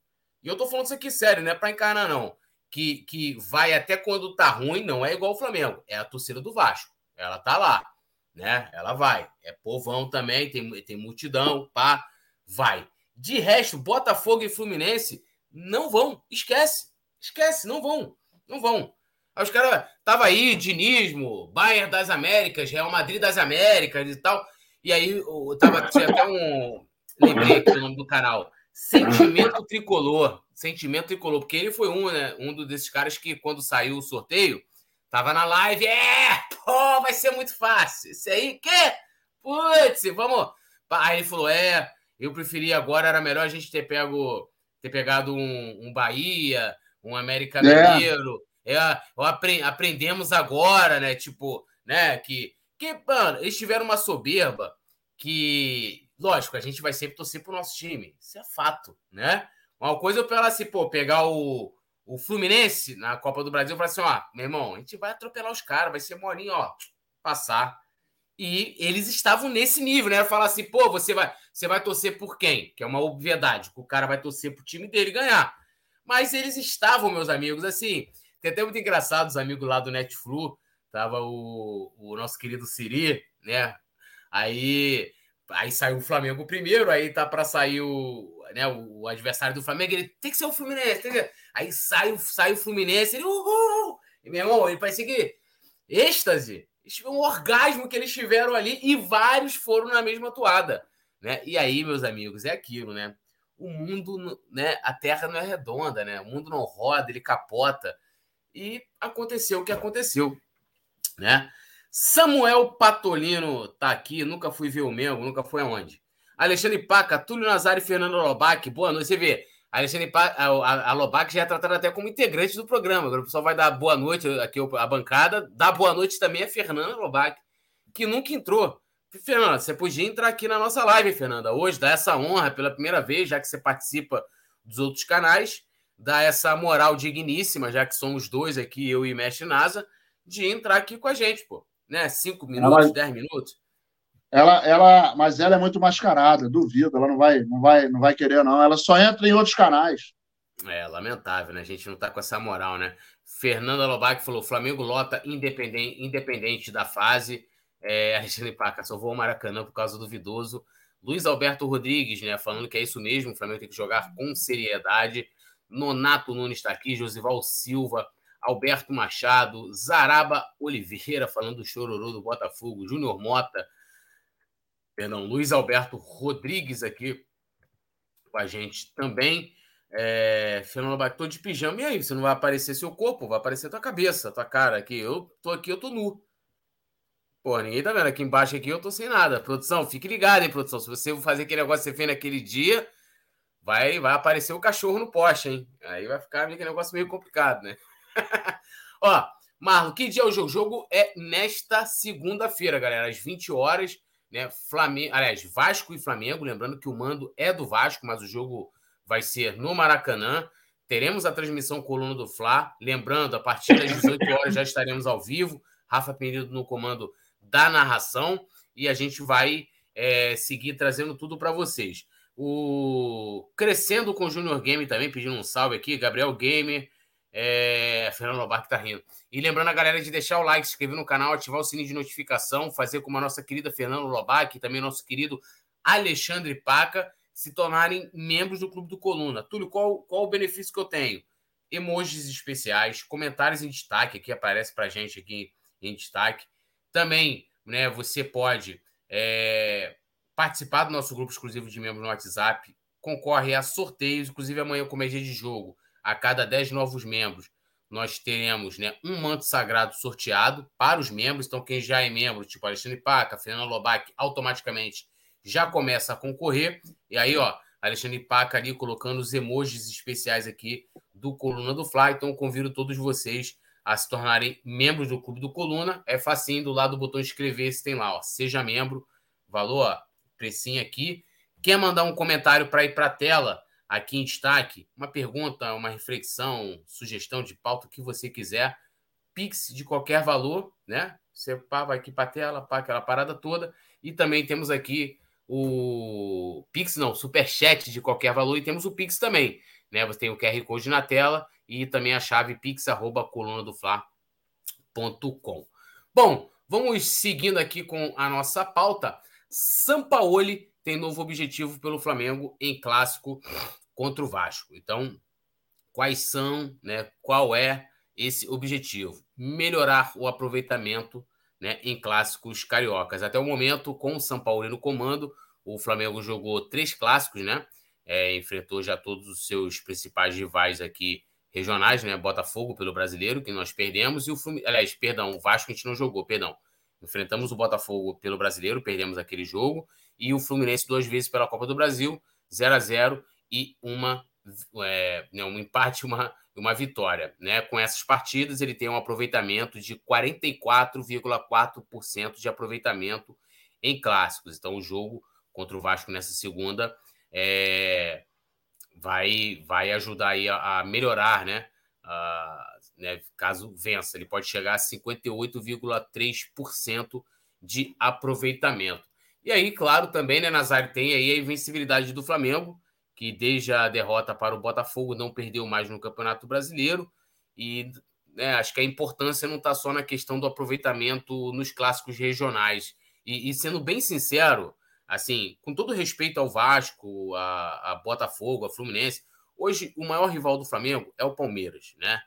e eu tô falando isso aqui sério, não é para encarnar, não. Que, que vai até quando tá ruim, não é igual o Flamengo. É a torcida do Vasco. Ela tá lá, né? Ela vai. É povão também, tem, tem multidão, pá, vai. De resto, Botafogo e Fluminense não vão. Esquece. Esquece, não vão. Não vão. Aí os caras tava aí, dinismo, Bayern das Américas, Real Madrid das Américas e tal. E aí tava, tinha até um. Lembrei aqui o nome do canal. Sentimento tricolor. Sentimento tricolor. Porque ele foi um, né? Um desses caras que, quando saiu o sorteio, tava na live. É! Pô, vai ser muito fácil. Isso aí, quê? Putz, vamos. Aí ele falou: é, eu preferia agora, era melhor a gente ter pego, ter pegado um, um Bahia, um América é. Mineiro. É, apre, aprendemos agora, né? Tipo, né? Que, que, mano, eles tiveram uma soberba que Lógico, a gente vai sempre torcer pro nosso time. Isso é fato, né? Uma coisa eu falar assim, pô, pegar o, o Fluminense na Copa do Brasil e falar assim, ó, meu irmão, a gente vai atropelar os caras, vai ser molinho, ó, passar. E eles estavam nesse nível, né? Falar assim, pô, você vai, você vai torcer por quem? Que é uma obviedade, que o cara vai torcer pro time dele ganhar. Mas eles estavam, meus amigos, assim, tem até muito engraçado os amigos lá do Netflu, tava o, o nosso querido Siri, né? Aí Aí saiu o Flamengo primeiro, aí tá para sair o, né, o, adversário do Flamengo, ele tem que ser o Fluminense. Que... Aí sai, sai o Fluminense, ele. Uhul! E, meu irmão, ele parecia que. êxtase! Um orgasmo que eles tiveram ali e vários foram na mesma toada. Né? E aí, meus amigos, é aquilo, né? O mundo, né? A Terra não é redonda, né? O mundo não roda, ele capota. E aconteceu o que aconteceu, né? Samuel Patolino tá aqui, nunca fui ver o Mengo, nunca foi aonde? Alexandre Paca, Túlio Nazário e Fernando Lobac, boa noite. Você vê, Alexandre Paca, a, a Lobac já é tratada até como integrante do programa. Agora o pessoal vai dar boa noite aqui, a bancada. Dá boa noite também a Fernanda Lobac, que nunca entrou. Fernanda, você podia entrar aqui na nossa live, Fernanda. Hoje, dá essa honra pela primeira vez, já que você participa dos outros canais, dá essa moral digníssima, já que somos dois aqui, eu e Mestre Nasa, de entrar aqui com a gente, pô né? Cinco minutos, ela, dez minutos. Ela, ela, mas ela é muito mascarada, duvido. Ela não vai, não vai, não vai querer não. Ela só entra em outros canais. É lamentável, né? A gente não tá com essa moral, né? Fernanda Lobac falou: Flamengo lota independente, independente da fase. É, a Regina Paca só vou ao Maracanã por causa do Vidoso. Luiz Alberto Rodrigues, né? Falando que é isso mesmo, o Flamengo tem que jogar com seriedade. Nonato Nunes está aqui, Josival Silva, Alberto Machado, Zaraba Oliveira, falando do chororô do Botafogo, Júnior Mota, perdão, Luiz Alberto Rodrigues aqui com a gente também. É, Fernando Batou de pijama. E aí, você não vai aparecer seu corpo, vai aparecer tua cabeça, tua cara aqui. Eu tô aqui, eu tô nu. Pô, ninguém tá vendo. Aqui embaixo aqui eu tô sem nada. Produção, fique ligado, hein, produção. Se você fazer aquele negócio que você fez naquele dia, vai, vai aparecer o cachorro no poste, hein? Aí vai ficar aquele negócio meio complicado, né? Ó, Marlon, que dia é o jogo? O jogo é nesta segunda-feira, galera, às 20 horas, né? Flamengo, aliás, Vasco e Flamengo, lembrando que o mando é do Vasco, mas o jogo vai ser no Maracanã. Teremos a transmissão Coluna do Fla. Lembrando, a partir das 18 horas já estaremos ao vivo. Rafa Penido no comando da narração. E a gente vai é, seguir trazendo tudo para vocês. O Crescendo com o Junior Game também, pedindo um salve aqui. Gabriel Gamer. É... Fernando que tá rindo. E lembrando a galera de deixar o like, se inscrever no canal, ativar o sininho de notificação, fazer como a nossa querida Fernando Lobac e também nosso querido Alexandre Paca se tornarem membros do Clube do Coluna. Túlio, qual, qual o benefício que eu tenho? Emojis especiais, comentários em destaque, aqui aparece para gente aqui em destaque. Também, né, você pode é, participar do nosso grupo exclusivo de membros no WhatsApp, concorre a sorteios, inclusive amanhã, como é dia de jogo, a cada 10 novos membros, nós teremos né, um manto sagrado sorteado para os membros. Então, quem já é membro, tipo Alexandre Paca, Fernando Lobac, automaticamente já começa a concorrer. E aí, ó, Alexandre Paca ali colocando os emojis especiais aqui do Coluna do Fly. Então, convido todos vocês a se tornarem membros do Clube do Coluna. É facinho, do lado do botão inscrever-se tem lá, ó, seja membro, valor, precinho aqui. Quer mandar um comentário para ir para a tela? Aqui em destaque, uma pergunta, uma reflexão, sugestão de pauta, o que você quiser. Pix de qualquer valor, né? Você vai aqui para a tela, para aquela parada toda. E também temos aqui o Pix, não, Superchat de qualquer valor, e temos o Pix também. Né? Você tem o QR Code na tela e também a chave pix.colunadofla.com. Bom, vamos seguindo aqui com a nossa pauta. Sampaoli tem novo objetivo pelo Flamengo em clássico contra o Vasco. Então, quais são, né? Qual é esse objetivo? Melhorar o aproveitamento né, em clássicos cariocas. Até o momento, com o São Paulo no comando, o Flamengo jogou três clássicos, né? É, enfrentou já todos os seus principais rivais aqui regionais, né? Botafogo pelo brasileiro, que nós perdemos, e o Fluminense. Aliás, perdão, o Vasco a gente não jogou, perdão. Enfrentamos o Botafogo pelo brasileiro, perdemos aquele jogo, e o Fluminense duas vezes pela Copa do Brasil, 0 a 0 e uma, é, né, um empate uma, uma vitória. Né? Com essas partidas, ele tem um aproveitamento de 44,4% de aproveitamento em clássicos. Então, o jogo contra o Vasco nessa segunda é, vai, vai ajudar aí a, a melhorar, né? né? Caso vença, ele pode chegar a 58,3% de aproveitamento. E aí, claro, também, né, Nazário, tem aí a invencibilidade do Flamengo, que desde a derrota para o Botafogo não perdeu mais no Campeonato Brasileiro. E né, acho que a importância não está só na questão do aproveitamento nos clássicos regionais. E, e, sendo bem sincero, assim, com todo respeito ao Vasco, a, a, Botafogo, a Fluminense, hoje o maior rival do Flamengo é o Palmeiras, né?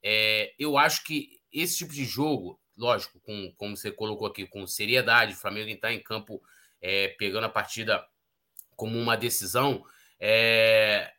É, eu acho que esse tipo de jogo, lógico, com, como você colocou aqui, com seriedade, o Flamengo está em campo é, pegando a partida como uma decisão, é,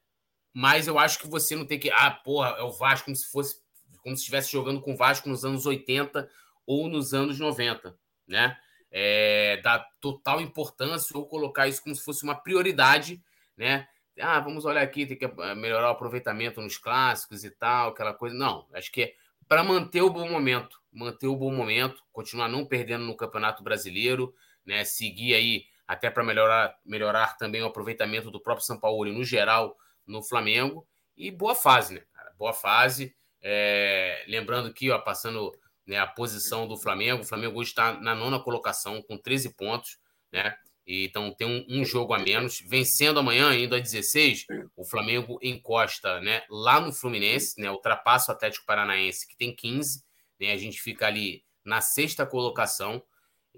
mas eu acho que você não tem que. Ah, porra, é o Vasco como se fosse. Como se estivesse jogando com o Vasco nos anos 80 ou nos anos 90, né? É, total importância ou colocar isso como se fosse uma prioridade, né? Ah, vamos olhar aqui, tem que eh, melhorar o aproveitamento nos clássicos e tal, aquela coisa. Não, acho que é para manter o bom momento, manter o bom momento, continuar não perdendo no Campeonato Brasileiro, né? Seguir aí até para melhorar, melhorar também o aproveitamento do próprio São Paulo no geral no Flamengo. E boa fase, né, cara? Boa fase. É, lembrando que, ó, passando né, a posição do Flamengo, o Flamengo hoje está na nona colocação com 13 pontos, né? Então tem um, um, jogo a menos. Vencendo amanhã, indo a 16, o Flamengo encosta né, lá no Fluminense, né, ultrapassa o Atlético Paranaense, que tem 15. Né, a gente fica ali na sexta colocação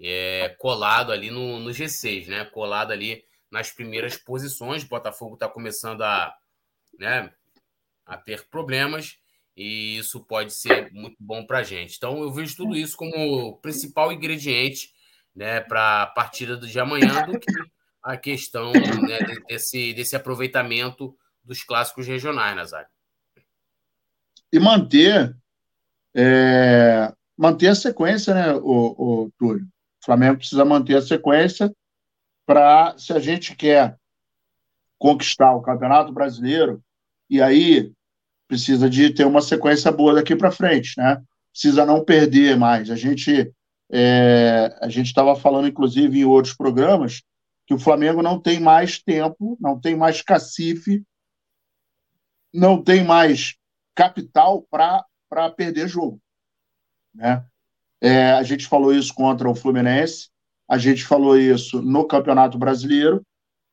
é, colado ali no, no G6, né? Colado ali nas primeiras posições. O Botafogo está começando a, né, a ter problemas e isso pode ser muito bom para a gente. Então, eu vejo tudo isso como principal ingrediente né, para a partida de amanhã do que a questão né, desse, desse aproveitamento dos clássicos regionais, Nazário. E manter, é, manter a sequência, né, o, o Túlio? O Flamengo precisa manter a sequência para, se a gente quer conquistar o Campeonato Brasileiro, e aí precisa de ter uma sequência boa daqui para frente, né? Precisa não perder mais. A gente é, a gente estava falando, inclusive, em outros programas, que o Flamengo não tem mais tempo, não tem mais cacife, não tem mais capital para perder jogo. Né? É, a gente falou isso contra o Fluminense, a gente falou isso no Campeonato Brasileiro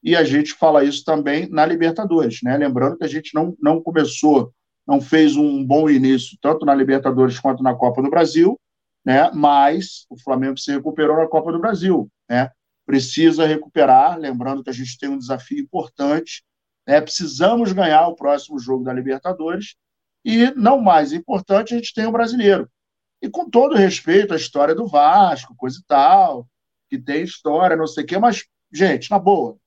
e a gente fala isso também na Libertadores. Né? Lembrando que a gente não, não começou, não fez um bom início, tanto na Libertadores quanto na Copa do Brasil, né? mas o Flamengo se recuperou na Copa do Brasil. Né? Precisa recuperar, lembrando que a gente tem um desafio importante. Né? Precisamos ganhar o próximo jogo da Libertadores e, não mais importante, a gente tem o brasileiro. E com todo respeito à história do Vasco, coisa e tal, que tem história, não sei o quê, mas, gente, na boa,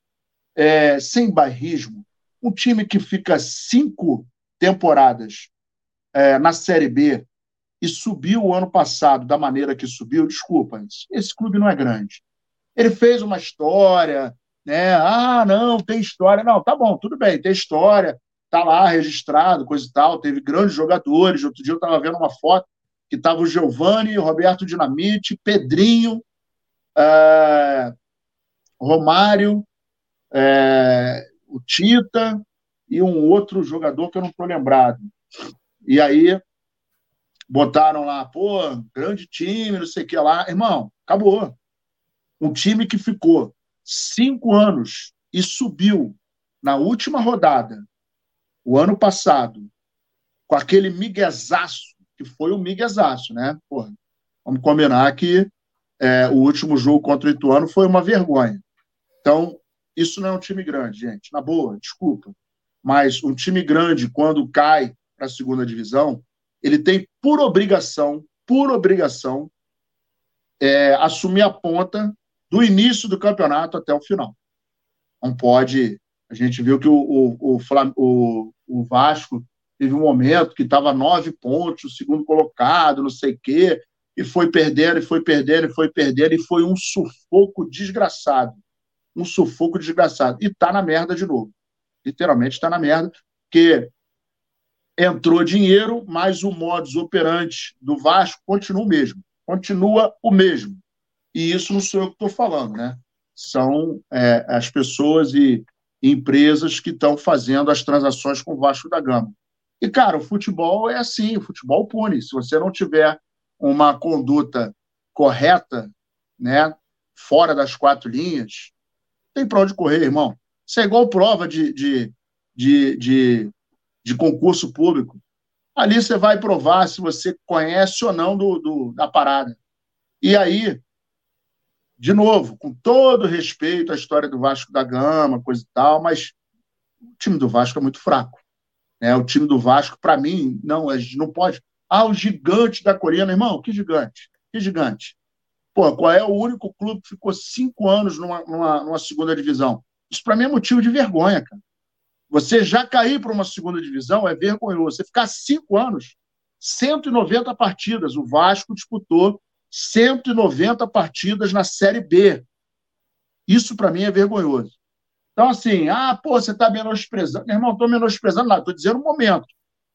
é, sem bairrismo, um time que fica cinco temporadas é, na Série B e subiu o ano passado da maneira que subiu, desculpa, esse clube não é grande. Ele fez uma história, né? Ah, não, tem história. Não, tá bom, tudo bem, tem história, tá lá registrado, coisa e tal, teve grandes jogadores. Outro dia eu estava vendo uma foto que estava o Giovanni, Roberto Dinamite, Pedrinho, é, Romário, é, o Tita e um outro jogador que eu não estou lembrado. E aí botaram lá, pô, grande time, não sei o que lá. Irmão, acabou. Um time que ficou cinco anos e subiu na última rodada, o ano passado, com aquele miguezaço que foi um miguezaço, né? Porra, vamos combinar que é, o último jogo contra o Ituano foi uma vergonha. Então, isso não é um time grande, gente. Na boa, desculpa. Mas um time grande, quando cai para a segunda divisão, ele tem por obrigação, por obrigação, é, assumir a ponta do início do campeonato até o final. Não pode. A gente viu que o, o, o, o Vasco teve um momento que estava nove pontos, o segundo colocado, não sei o quê, e foi perdendo, e foi perdendo, e foi perdendo, e foi um sufoco desgraçado. Um sufoco desgraçado. E tá na merda de novo. Literalmente está na merda, porque entrou dinheiro, mas o modus operandi do Vasco continua o mesmo. Continua o mesmo. E isso não sou eu que estou falando, né? São é, as pessoas e empresas que estão fazendo as transações com o Vasco da Gama. E, cara, o futebol é assim, o futebol pune. Se você não tiver uma conduta correta, né, fora das quatro linhas, tem para onde correr, irmão. Isso é igual prova de, de, de, de, de concurso público. Ali você vai provar se você conhece ou não do, do, da parada. E aí, de novo, com todo respeito à história do Vasco da Gama, coisa e tal, mas o time do Vasco é muito fraco. Né? O time do Vasco, para mim, não, a gente não pode. Ah, o gigante da Coreia, irmão, que gigante? Que gigante? Pô, qual é o único clube que ficou cinco anos numa, numa, numa segunda divisão? Isso para mim é motivo de vergonha, cara. Você já cair para uma segunda divisão é vergonhoso. Você ficar cinco anos, 190 partidas. O Vasco disputou 190 partidas na Série B. Isso para mim é vergonhoso. Então, assim, ah, pô, você está menosprezando. Meu irmão, estou menosprezando nada, estou dizendo o momento.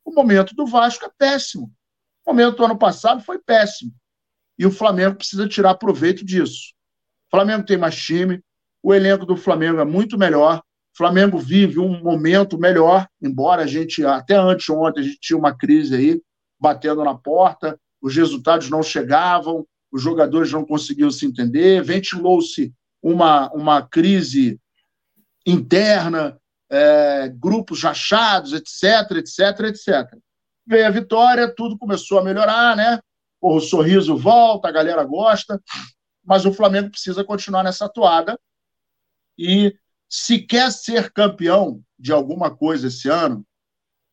O momento do Vasco é péssimo. O momento do ano passado foi péssimo. E o Flamengo precisa tirar proveito disso. O Flamengo tem mais time, o elenco do Flamengo é muito melhor. O Flamengo vive um momento melhor, embora a gente, até antes ontem, a gente tinha uma crise aí, batendo na porta, os resultados não chegavam, os jogadores não conseguiam se entender, ventilou-se uma, uma crise interna, é, grupos rachados, etc, etc, etc. Veio a vitória, tudo começou a melhorar, né? O sorriso volta, a galera gosta, mas o Flamengo precisa continuar nessa toada. E se quer ser campeão de alguma coisa esse ano,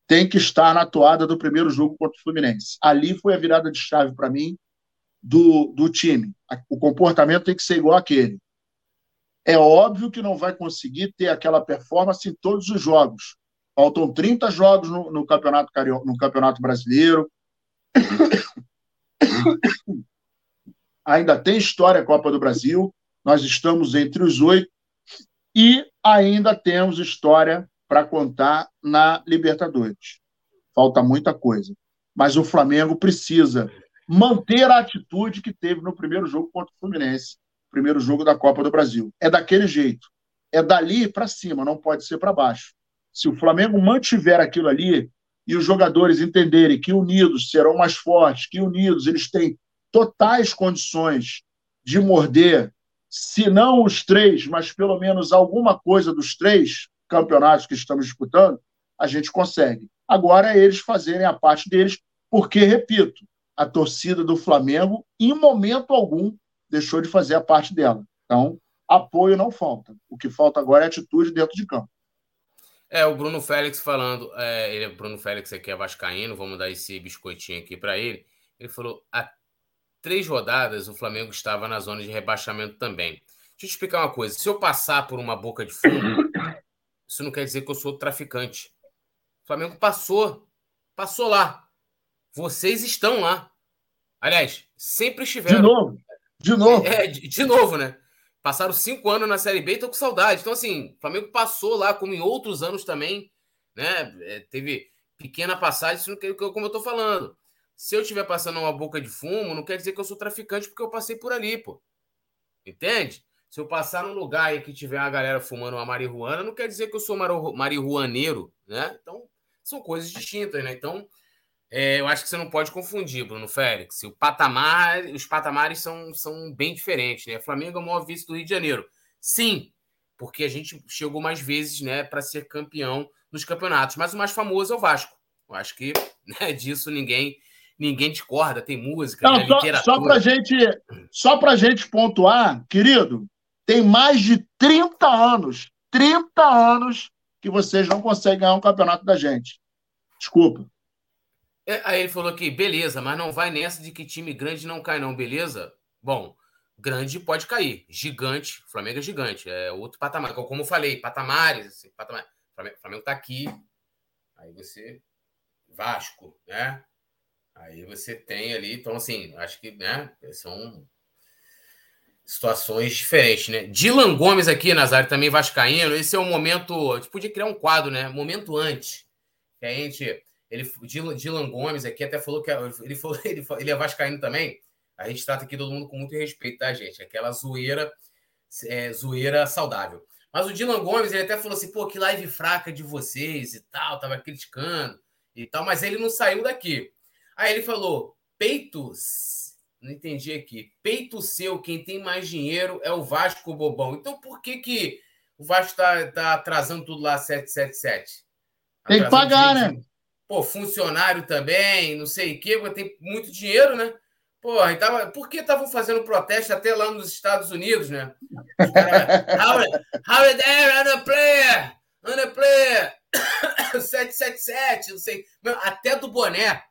tem que estar na toada do primeiro jogo contra o Fluminense. Ali foi a virada de chave para mim do, do time. O comportamento tem que ser igual aquele. É óbvio que não vai conseguir ter aquela performance em todos os jogos. Faltam 30 jogos no, no Campeonato Cario... no Campeonato Brasileiro. ainda tem história a Copa do Brasil, nós estamos entre os oito e ainda temos história para contar na Libertadores. Falta muita coisa. Mas o Flamengo precisa manter a atitude que teve no primeiro jogo contra o Fluminense, primeiro jogo da Copa do Brasil. É daquele jeito. É dali para cima, não pode ser para baixo. Se o Flamengo mantiver aquilo ali e os jogadores entenderem que unidos serão mais fortes, que unidos eles têm totais condições de morder, se não os três, mas pelo menos alguma coisa dos três campeonatos que estamos disputando, a gente consegue. Agora é eles fazerem a parte deles, porque, repito, a torcida do Flamengo, em momento algum, deixou de fazer a parte dela. Então, apoio não falta. O que falta agora é atitude dentro de campo. É, o Bruno Félix falando, é, ele, Bruno Félix aqui é vascaíno, vamos dar esse biscoitinho aqui para ele. Ele falou, há três rodadas o Flamengo estava na zona de rebaixamento também. Deixa eu te explicar uma coisa, se eu passar por uma boca de fundo, isso não quer dizer que eu sou traficante. O Flamengo passou, passou lá. Vocês estão lá. Aliás, sempre estiveram. De novo, de novo. É, de, de novo, né? Passaram cinco anos na Série B e tô com saudade. Então, assim, o Flamengo passou lá, como em outros anos também, né? É, teve pequena passagem, como eu tô falando. Se eu estiver passando uma boca de fumo, não quer dizer que eu sou traficante porque eu passei por ali, pô. Entende? Se eu passar num lugar aí que tiver uma galera fumando uma marihuana, não quer dizer que eu sou marihuaneiro, né? Então, são coisas distintas, né? Então, é, eu acho que você não pode confundir, Bruno Félix. O patamar, os patamares são, são bem diferentes, né? Flamengo é o maior vice do Rio de Janeiro. Sim, porque a gente chegou mais vezes, né, para ser campeão nos campeonatos. Mas o mais famoso é o Vasco. Eu acho que né, disso ninguém ninguém discorda. Tem música, não, né, só, literatura. Só para gente, só para gente pontuar, querido, tem mais de 30 anos, 30 anos que vocês não conseguem ganhar um campeonato da gente. Desculpa. É, aí ele falou que, beleza, mas não vai nessa de que time grande não cai, não, beleza? Bom, grande pode cair. Gigante, Flamengo é gigante. É outro patamar. Como eu falei, patamares, assim. Flamengo, Flamengo tá aqui. Aí você. Vasco, né? Aí você tem ali. Então, assim, acho que, né? São situações diferentes, né? Dylan Gomes aqui, Nazário, também vascaíno. Esse é o momento. A gente podia criar um quadro, né? Momento antes. Que a gente ele, Dylan, Dylan Gomes aqui até falou que ele, falou, ele, ele é vascaíno também. A gente trata aqui todo mundo com muito respeito, tá, gente? Aquela zoeira, é, zoeira saudável. Mas o Dylan Gomes, ele até falou assim, pô, que live fraca de vocês e tal, tava criticando e tal, mas ele não saiu daqui. Aí ele falou, peitos, não entendi aqui, peito seu, quem tem mais dinheiro é o Vasco Bobão. Então por que que o Vasco tá, tá atrasando tudo lá 777? Tem que pagar, né? Pô, funcionário também, não sei o quê, tem muito dinheiro, né? Porra, e tava, por que estavam fazendo protesto até lá nos Estados Unidos, né? how, how are there, under player? Under player! 777, não sei. Até do boné,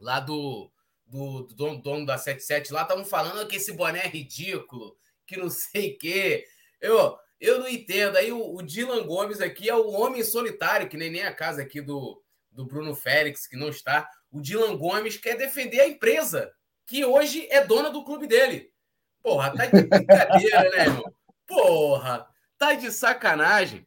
lá do, do, do dono, dono da 77 lá, estavam falando que esse boné é ridículo, que não sei o quê. Eu, eu não entendo. Aí o, o Dylan Gomes aqui é o homem solitário, que nem, nem a casa aqui do, do Bruno Félix, que não está. O Dylan Gomes quer defender a empresa, que hoje é dona do clube dele. Porra, tá de brincadeira, né, irmão? Porra, tá de sacanagem.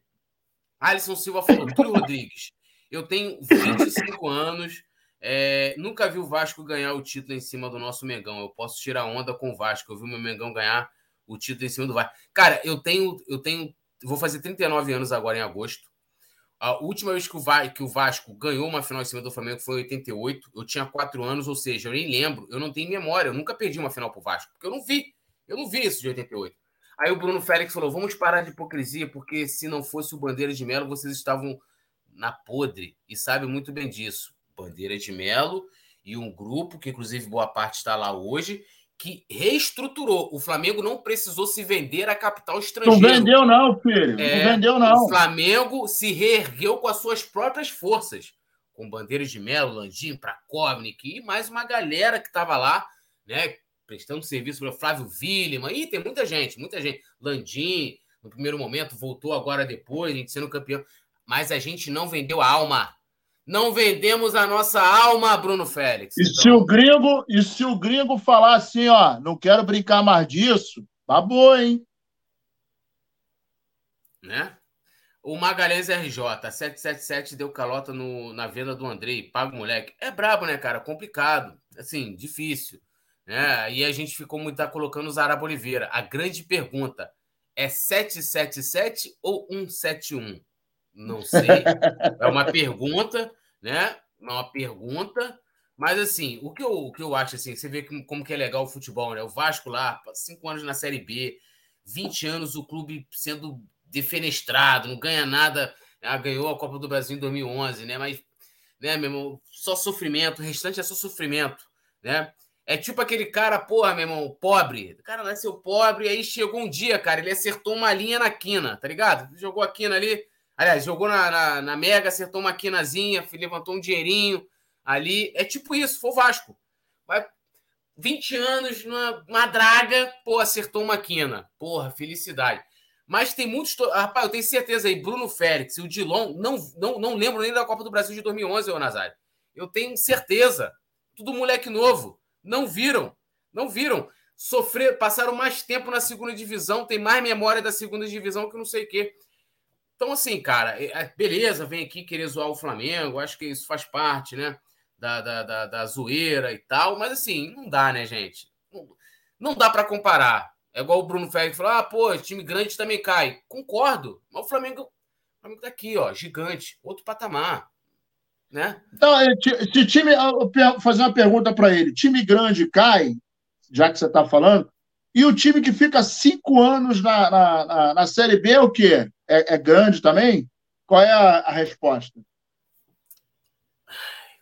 Alisson Silva falou, Túlio Rodrigues, eu tenho 25 anos, é, nunca vi o Vasco ganhar o título em cima do nosso Mengão. Eu posso tirar onda com o Vasco. Eu vi o meu Mengão ganhar o título em cima do Vasco. Cara, eu tenho, eu tenho, vou fazer 39 anos agora em agosto. A última vez que o, que o Vasco ganhou uma final em cima do Flamengo foi em 88. Eu tinha quatro anos, ou seja, eu nem lembro, eu não tenho memória, eu nunca perdi uma final pro Vasco, porque eu não vi. Eu não vi isso de 88. Aí o Bruno Félix falou: vamos parar de hipocrisia, porque se não fosse o Bandeira de Melo, vocês estavam na podre. E sabe muito bem disso. Bandeira de Melo e um grupo, que inclusive boa parte está lá hoje, que reestruturou. O Flamengo não precisou se vender a capital estrangeiro. Não vendeu, não, filho. É, não vendeu, não. O Flamengo se reergueu com as suas próprias forças. Com bandeiras de Melo, Landim, Prakovnik e mais uma galera que estava lá, né? Prestando serviço para Flávio Villeman. E tem muita gente, muita gente. Landim, no primeiro momento, voltou agora depois, a gente sendo campeão. Mas a gente não vendeu a alma. Não vendemos a nossa alma, Bruno Félix. E então... se o gringo, e se o gringo falar assim, ó, não quero brincar mais disso, tá bom, hein? Né? O Magalhães RJ, 777 deu calota no, na venda do Andrei, paga o moleque. É brabo, né, cara? Complicado. Assim, difícil. Né? E a gente ficou muito tá colocando o Zarabo Oliveira. A grande pergunta é 777 ou 171? Não sei. É uma pergunta, né? É uma pergunta. Mas, assim, o que eu, o que eu acho, assim, você vê como que é legal o futebol, né? O Vasco lá, cinco anos na Série B, 20 anos o clube sendo defenestrado, não ganha nada. Ah, ganhou a Copa do Brasil em 2011, né? Mas, né, meu irmão, só sofrimento, o restante é só sofrimento, né? É tipo aquele cara, porra, meu irmão, pobre. O cara nasceu pobre, aí chegou um dia, cara, ele acertou uma linha na quina, tá ligado? Jogou a quina ali, aliás, jogou na, na, na Mega, acertou uma quinazinha, levantou um dinheirinho ali. É tipo isso, foi o Vasco. Vai 20 anos numa, numa draga, pô, acertou uma quina. Porra, felicidade. Mas tem muitos. Rapaz, eu tenho certeza aí, Bruno Félix e o Dilon, não, não, não lembro nem da Copa do Brasil de 2011, ô Nazário. Eu tenho certeza. Tudo moleque novo. Não viram. Não viram. Sofrer, passaram mais tempo na segunda divisão, tem mais memória da segunda divisão que não sei o quê. Então, assim, cara, é, é, beleza, vem aqui querer zoar o Flamengo, acho que isso faz parte, né? Da, da, da, da zoeira e tal, mas assim, não dá, né, gente? Não, dá para comparar. É igual o Bruno Félix falou: ah, pô, time grande também cai. Concordo, mas o Flamengo, o Flamengo tá aqui, ó, gigante, outro patamar. Né? Então, se time. fazer uma pergunta para ele: time grande cai, já que você está falando, e o time que fica cinco anos na, na, na, na Série B é o quê? É, é, grande também? Qual é a, a resposta?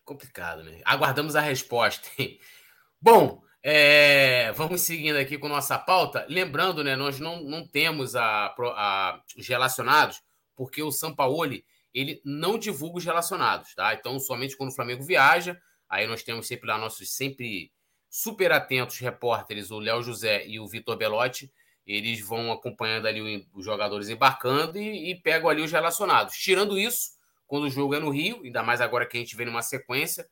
Complicado, né? Aguardamos a resposta. Bom, é, vamos seguindo aqui com nossa pauta. Lembrando, né, nós não, não temos a, a, os relacionados, porque o Sampaoli ele não divulga os relacionados, tá? Então, somente quando o Flamengo viaja, aí nós temos sempre lá nossos sempre super atentos repórteres, o Léo José e o Vitor Belotti, eles vão acompanhando ali os jogadores embarcando e, e, pegam ali os relacionados. Tirando isso, quando o jogo é no Rio, ainda mais agora que a gente vê numa sequência,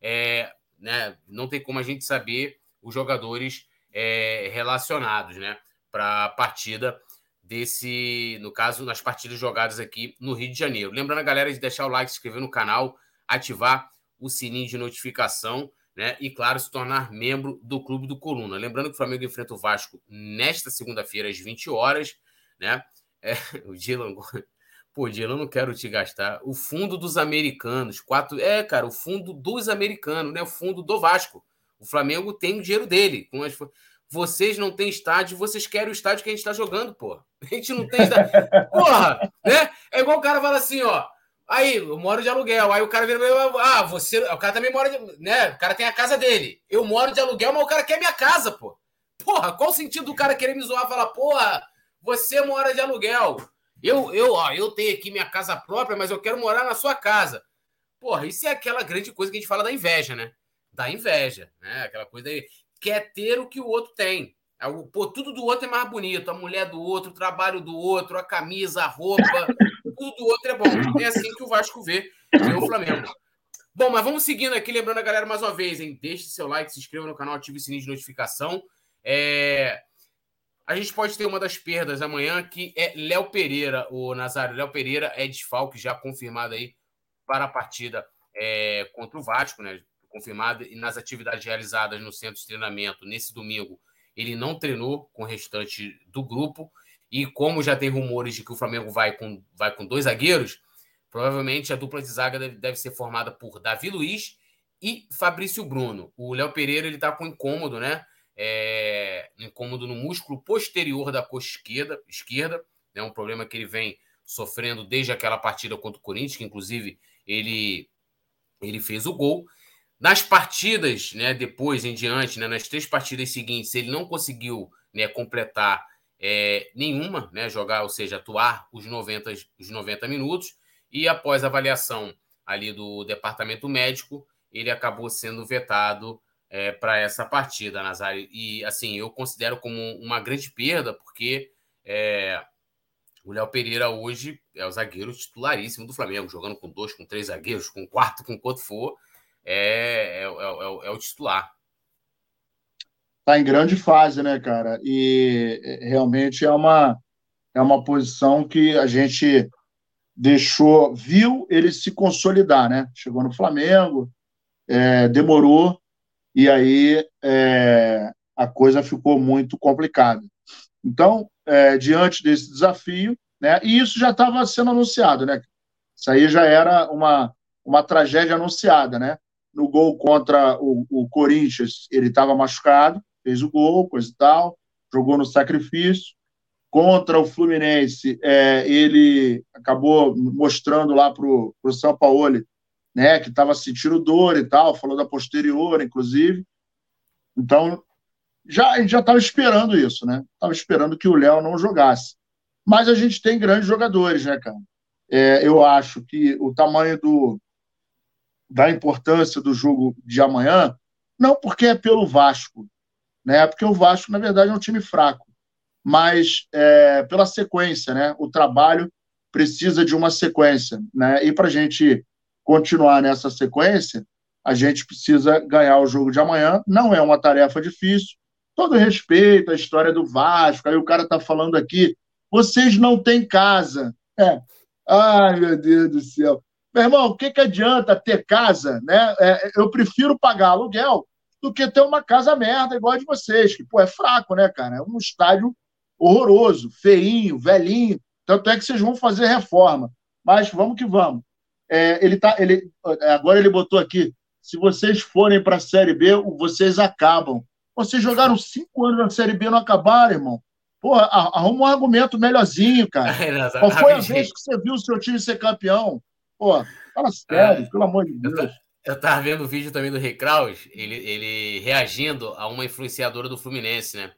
é, né, não tem como a gente saber os jogadores é, relacionados né, para a partida desse, no caso, nas partidas jogadas aqui no Rio de Janeiro. Lembrando a galera de deixar o like, se inscrever no canal, ativar o sininho de notificação, né? E, claro, se tornar membro do Clube do Coluna. Lembrando que o Flamengo enfrenta o Vasco nesta segunda-feira, às 20 horas, né? É, o Dylan. Pô, Dylan, não quero te gastar. O fundo dos americanos. Quatro... É, cara, o fundo dos americanos, né? O fundo do Vasco. O Flamengo tem o dinheiro dele. Com as vocês não têm estádio, vocês querem o estádio que a gente está jogando, pô. A gente não tem estádio. Porra, né? É igual o cara fala assim, ó. Aí, eu moro de aluguel. Aí o cara vira, ah, você. O cara também mora de. Né? O cara tem a casa dele. Eu moro de aluguel, mas o cara quer minha casa, pô. Porra, qual o sentido do cara querer me zoar e falar, porra, você mora de aluguel? Eu, eu, ó, eu tenho aqui minha casa própria, mas eu quero morar na sua casa. Porra, isso é aquela grande coisa que a gente fala da inveja, né? Da inveja, né? Aquela coisa aí quer ter o que o outro tem. É pô, tudo do outro é mais bonito. A mulher do outro, o trabalho do outro, a camisa, a roupa, tudo do outro é bom. É assim que o Vasco vê, vê o Flamengo. Bom, mas vamos seguindo aqui, lembrando a galera mais uma vez, hein? Deixe seu like, se inscreva no canal, ative o sininho de notificação. É... A gente pode ter uma das perdas amanhã, que é Léo Pereira, o Nazário. Léo Pereira é desfalque já confirmado aí para a partida é, contra o Vasco, né? confirmado, e nas atividades realizadas no centro de treinamento nesse domingo, ele não treinou com o restante do grupo. E como já tem rumores de que o Flamengo vai com, vai com dois zagueiros, provavelmente a dupla de zaga deve, deve ser formada por Davi Luiz e Fabrício Bruno. O Léo Pereira ele está com incômodo, né? É, incômodo no músculo posterior da coxa esquerda, esquerda, né? um problema que ele vem sofrendo desde aquela partida contra o Corinthians, que inclusive ele ele fez o gol. Nas partidas, né, depois em diante, né, nas três partidas seguintes, ele não conseguiu né, completar é, nenhuma, né, jogar, ou seja, atuar os 90, os 90 minutos, e após avaliação ali do departamento médico, ele acabou sendo vetado é, para essa partida, Nazário. E assim, eu considero como uma grande perda, porque é, O Léo Pereira hoje é o zagueiro titularíssimo do Flamengo, jogando com dois, com três zagueiros, com quarto, com quanto for, é, é, é, é, é o titular. Está em grande fase, né, cara? E é, realmente é uma, é uma posição que a gente deixou, viu ele se consolidar, né? Chegou no Flamengo, é, demorou, e aí é, a coisa ficou muito complicada. Então, é, diante desse desafio, né? E isso já estava sendo anunciado, né? Isso aí já era uma, uma tragédia anunciada, né? No gol contra o, o Corinthians, ele estava machucado, fez o gol, coisa e tal, jogou no sacrifício. Contra o Fluminense, é, ele acabou mostrando lá para o São Paulo né, que estava sentindo dor e tal, falou da posterior, inclusive. Então, já, a gente já estava esperando isso, né? Estava esperando que o Léo não jogasse. Mas a gente tem grandes jogadores, né, cara? É, eu acho que o tamanho do, da importância do jogo de amanhã, não porque é pelo Vasco, né? Porque o Vasco, na verdade, é um time fraco, mas é, pela sequência, né? O trabalho precisa de uma sequência, né? E para a gente continuar nessa sequência, a gente precisa ganhar o jogo de amanhã. Não é uma tarefa difícil. Todo respeito à história do Vasco. Aí o cara está falando aqui, vocês não têm casa. É. Ai, meu Deus do céu. Meu irmão, o que, que adianta ter casa? Né? É, eu prefiro pagar aluguel do que ter uma casa merda igual a de vocês, que, pô, é fraco, né, cara? É um estádio horroroso, feinho, velhinho. Tanto é que vocês vão fazer reforma. Mas vamos que vamos. É, ele tá, ele, agora ele botou aqui: se vocês forem para a Série B, vocês acabam. Vocês jogaram cinco anos na Série B e não acabaram, irmão. Porra, arruma um argumento melhorzinho, cara. Qual foi a vez que você viu o seu time ser campeão? Pô, fala sério, é, pelo amor de Deus. Eu tava vendo o vídeo também do Rei Kraus, ele, ele reagindo a uma influenciadora do Fluminense, né?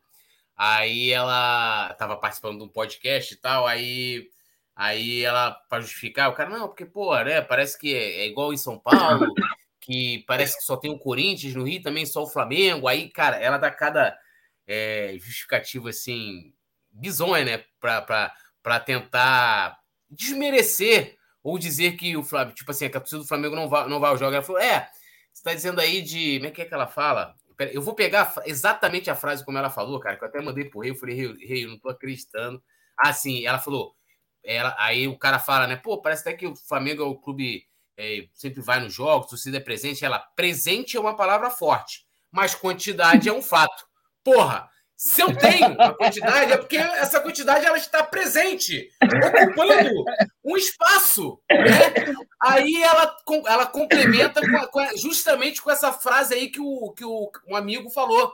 Aí ela tava participando de um podcast e tal, aí, aí ela, para justificar, o cara, não, porque, pô, né, parece que é, é igual em São Paulo, que parece que só tem o Corinthians, no Rio também só o Flamengo, aí, cara, ela dá cada é, justificativa, assim, bizonha, né, pra, pra, pra tentar desmerecer ou dizer que o Flamengo, tipo assim, que a torcida do Flamengo não vai, não vai ao jogo. Ela falou: é, você está dizendo aí de. Como é que é que ela fala? Eu vou pegar exatamente a frase como ela falou, cara, que eu até mandei pro rei, eu falei, rei, rei eu não tô acreditando. Ah, sim, ela falou. Ela, aí o cara fala, né? Pô, parece até que o Flamengo é o clube é, sempre vai nos jogos, torcida é presente. Ela, presente é uma palavra forte, mas quantidade é um fato. Porra, se eu tenho a quantidade, é porque essa quantidade ela está presente, ocupando um espaço. Né? Aí ela, ela complementa com, justamente com essa frase aí que o, que o, um amigo falou.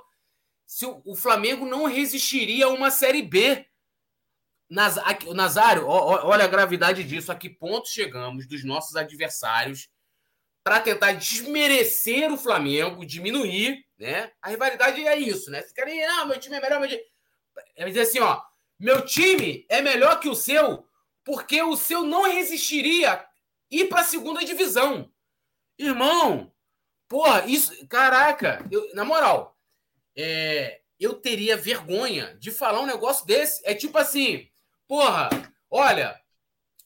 Se o, o Flamengo não resistiria a uma Série B. Naz, aqui, Nazário, olha a gravidade disso. A que ponto chegamos dos nossos adversários para tentar desmerecer o Flamengo, diminuir, né? A rivalidade é isso, né? Vocês querem, ah, meu time é melhor, meu time... É dizer assim, ó, meu time é melhor que o seu, porque o seu não resistiria ir para a segunda divisão. Irmão, porra, isso, caraca, eu, na moral, é, eu teria vergonha de falar um negócio desse. É tipo assim, porra, olha,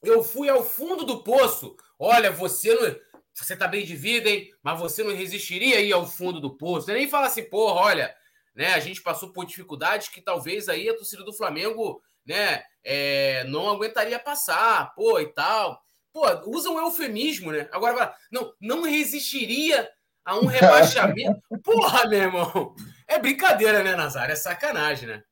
eu fui ao fundo do poço. Olha, você não você tá bem de vida, hein? Mas você não resistiria aí ao fundo do poço. Você nem fala assim, porra, olha, né? A gente passou por dificuldades que talvez aí a torcida do Flamengo, né? É, não aguentaria passar, pô, e tal. Pô, usa um eufemismo, né? Agora, não, não resistiria a um rebaixamento. Porra, meu irmão! É brincadeira, né, Nazário? É sacanagem, né?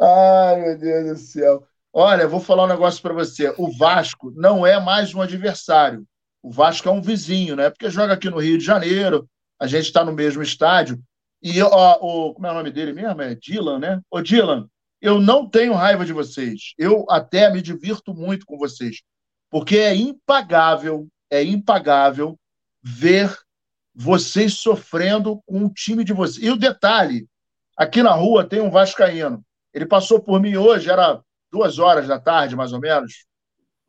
Ai, meu Deus do céu. Olha, vou falar um negócio para você. O Vasco não é mais um adversário. O Vasco é um vizinho, né? Porque joga aqui no Rio de Janeiro, a gente está no mesmo estádio. E ó, o, como é o nome dele mesmo? É Dylan, né? Ô, Dylan, eu não tenho raiva de vocês. Eu até me divirto muito com vocês. Porque é impagável, é impagável ver vocês sofrendo com o time de vocês. E o detalhe: aqui na rua tem um Vascaíno. Ele passou por mim hoje, era duas horas da tarde, mais ou menos.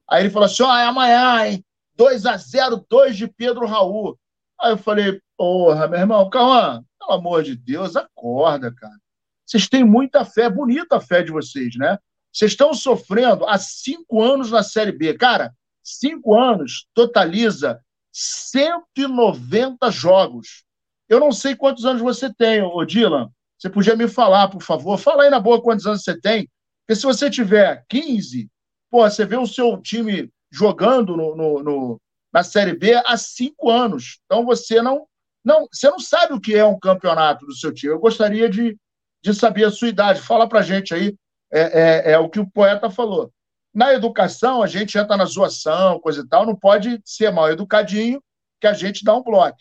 Aí ele falou assim: ó, oh, é amanhã, hein? 2 a 0 2 de Pedro Raul. Aí eu falei, porra, meu irmão, calma, pelo amor de Deus, acorda, cara. Vocês têm muita fé, bonita a fé de vocês, né? Vocês estão sofrendo há cinco anos na Série B. Cara, cinco anos totaliza 190 jogos. Eu não sei quantos anos você tem, ô Dylan. Você podia me falar, por favor? Fala aí na boa quantos anos você tem. Porque se você tiver 15, pô, você vê o seu time jogando no, no, no, na Série B há cinco anos. Então você não, não, você não sabe o que é um campeonato do seu time. Eu gostaria de, de saber a sua idade. Fala pra gente aí. É, é, é o que o poeta falou. Na educação, a gente já está na zoação, coisa e tal, não pode ser mal educadinho que a gente dá um bloco.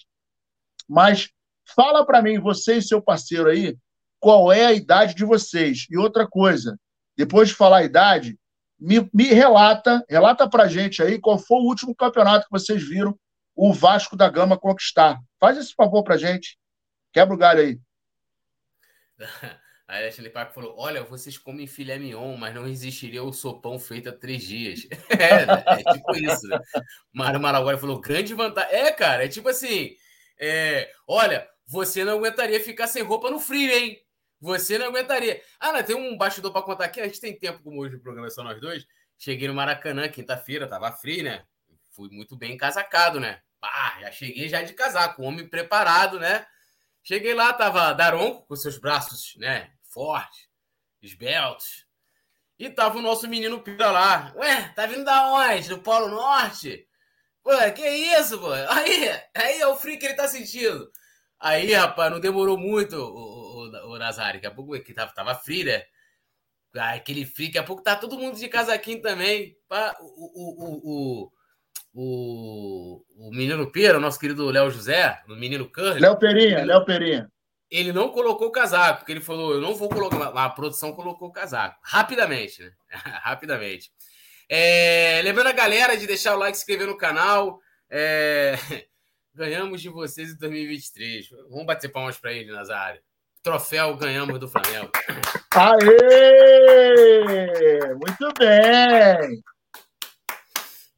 Mas fala para mim, você e seu parceiro aí, qual é a idade de vocês. E outra coisa, depois de falar a idade, me, me relata, relata para gente aí qual foi o último campeonato que vocês viram o Vasco da Gama conquistar. Faz esse favor para gente. Quebra o galho aí. Aí a Ashley Park falou: Olha, vocês comem filé mignon, mas não existiria o sopão feito há três dias. é, é tipo isso. Né? Mário falou: Grande vantagem. É, cara, é tipo assim: é, Olha, você não aguentaria ficar sem roupa no frio, hein? Você não aguentaria. Ah, não, tem um bastidor para contar aqui. A gente tem tempo, como hoje o programa é só nós dois. Cheguei no Maracanã, quinta-feira, tava frio, né? Fui muito bem encasacado, né? Pá, já cheguei já de casaco, homem preparado, né? Cheguei lá, tava Daronco com seus braços, né? Fortes, esbeltos. E tava o nosso menino Pira lá. Ué, tá vindo da onde? Do Polo Norte? Pô, que isso, pô? Aí, aí é o frio que ele tá sentindo. Aí, rapaz, não demorou muito, o, Nazário. Daqui a pouco que tava, tava frio, né? aquele frio, daqui a pouco tá todo mundo de casaquinho também. O, o, o, o, menino Pera, o nosso querido Léo José, o menino Curly. Léo Perinha, Léo Perinha. Ele não colocou o casaco, porque ele falou: eu não vou colocar. A produção colocou o casaco. Rapidamente, né? Rapidamente. É, lembrando a galera de deixar o like, se inscrever no canal. É, ganhamos de vocês em 2023. Vamos bater palmas para ele, Nazário. Troféu ganhamos do Flamengo. Aê! Muito bem!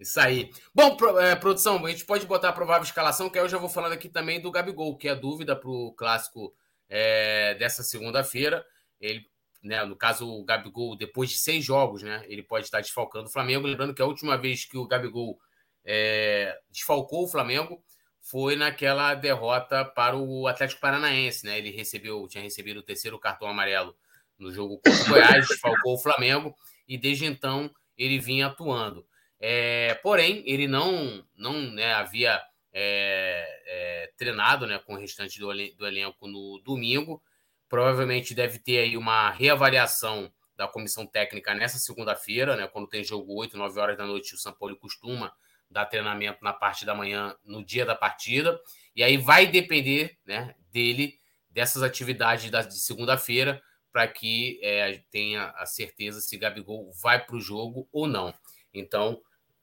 Isso aí. Bom, é, produção, a gente pode botar a provável escalação, que aí eu já vou falando aqui também do Gabigol, que é dúvida para o clássico é, dessa segunda-feira. Ele, né, no caso, o Gabigol, depois de seis jogos, né, ele pode estar desfalcando o Flamengo. Lembrando que a última vez que o Gabigol é, desfalcou o Flamengo foi naquela derrota para o Atlético Paranaense, né? Ele recebeu, tinha recebido o terceiro cartão amarelo no jogo contra o Goiás, desfalcou o Flamengo e desde então ele vinha atuando. É, porém, ele não, não né, havia é, é, treinado né, com o restante do, do elenco no domingo. Provavelmente deve ter aí uma reavaliação da comissão técnica nessa segunda-feira, né, quando tem jogo 8, 9 horas da noite, o São Paulo costuma dar treinamento na parte da manhã, no dia da partida. E aí vai depender né, dele, dessas atividades da, de segunda-feira, para que é, tenha a certeza se Gabigol vai para o jogo ou não. Então,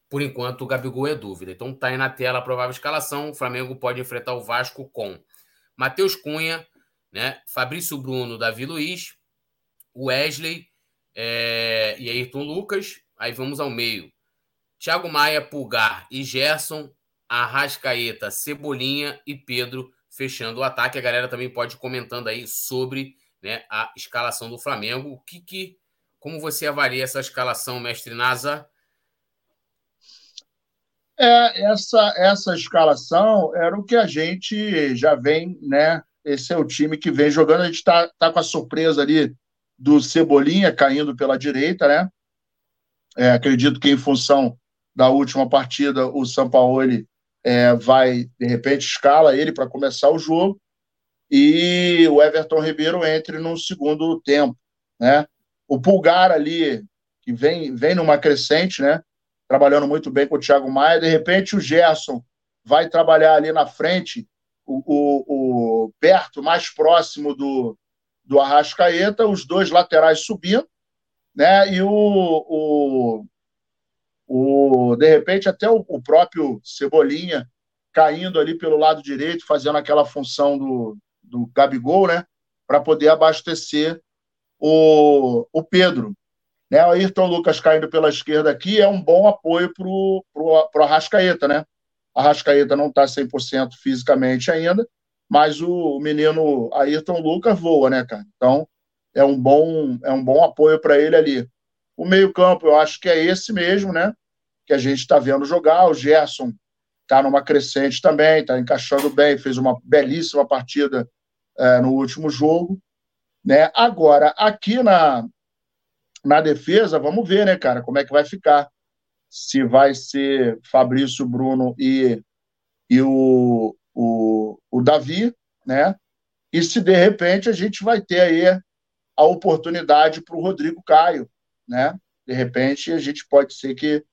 por enquanto, o Gabigol é dúvida. Então tá aí na tela a provável escalação. O Flamengo pode enfrentar o Vasco com Matheus Cunha, né? Fabrício Bruno, Davi Luiz, Wesley é... e Ayrton Lucas. Aí vamos ao meio. Thiago Maia, Pulgar e Gerson, Arrascaeta, Cebolinha e Pedro fechando o ataque. A galera também pode ir comentando aí sobre né, a escalação do Flamengo. O que, que como você avalia essa escalação, mestre Nasa? É, essa, essa escalação era o que a gente já vem, né? Esse é o time que vem jogando. A gente está tá com a surpresa ali do Cebolinha caindo pela direita, né? É, acredito que em função da última partida, o Sampaoli é, vai, de repente, escala ele para começar o jogo e o Everton Ribeiro entre no segundo tempo, né? O Pulgar ali, que vem, vem numa crescente, né? trabalhando muito bem com o Thiago Maia. De repente, o Gerson vai trabalhar ali na frente, o, o, o perto, mais próximo do, do Arrascaeta, os dois laterais subindo, né? E o, o, o de repente, até o, o próprio Cebolinha caindo ali pelo lado direito, fazendo aquela função do, do Gabigol, né? Para poder abastecer o, o Pedro. Né? O Ayrton Lucas caindo pela esquerda aqui é um bom apoio para o Arrascaeta, né? A Arrascaeta não está 100% fisicamente ainda, mas o menino Ayrton Lucas voa, né, cara? Então, é um bom, é um bom apoio para ele ali. O meio-campo, eu acho que é esse mesmo, né? Que a gente está vendo jogar. O Gerson está numa crescente também, está encaixando bem, fez uma belíssima partida é, no último jogo. Né? Agora, aqui na, na defesa, vamos ver, né, cara, como é que vai ficar. Se vai ser Fabrício, Bruno e, e o, o, o Davi, né? E se de repente a gente vai ter aí a oportunidade para o Rodrigo Caio, né? De repente a gente pode ser que,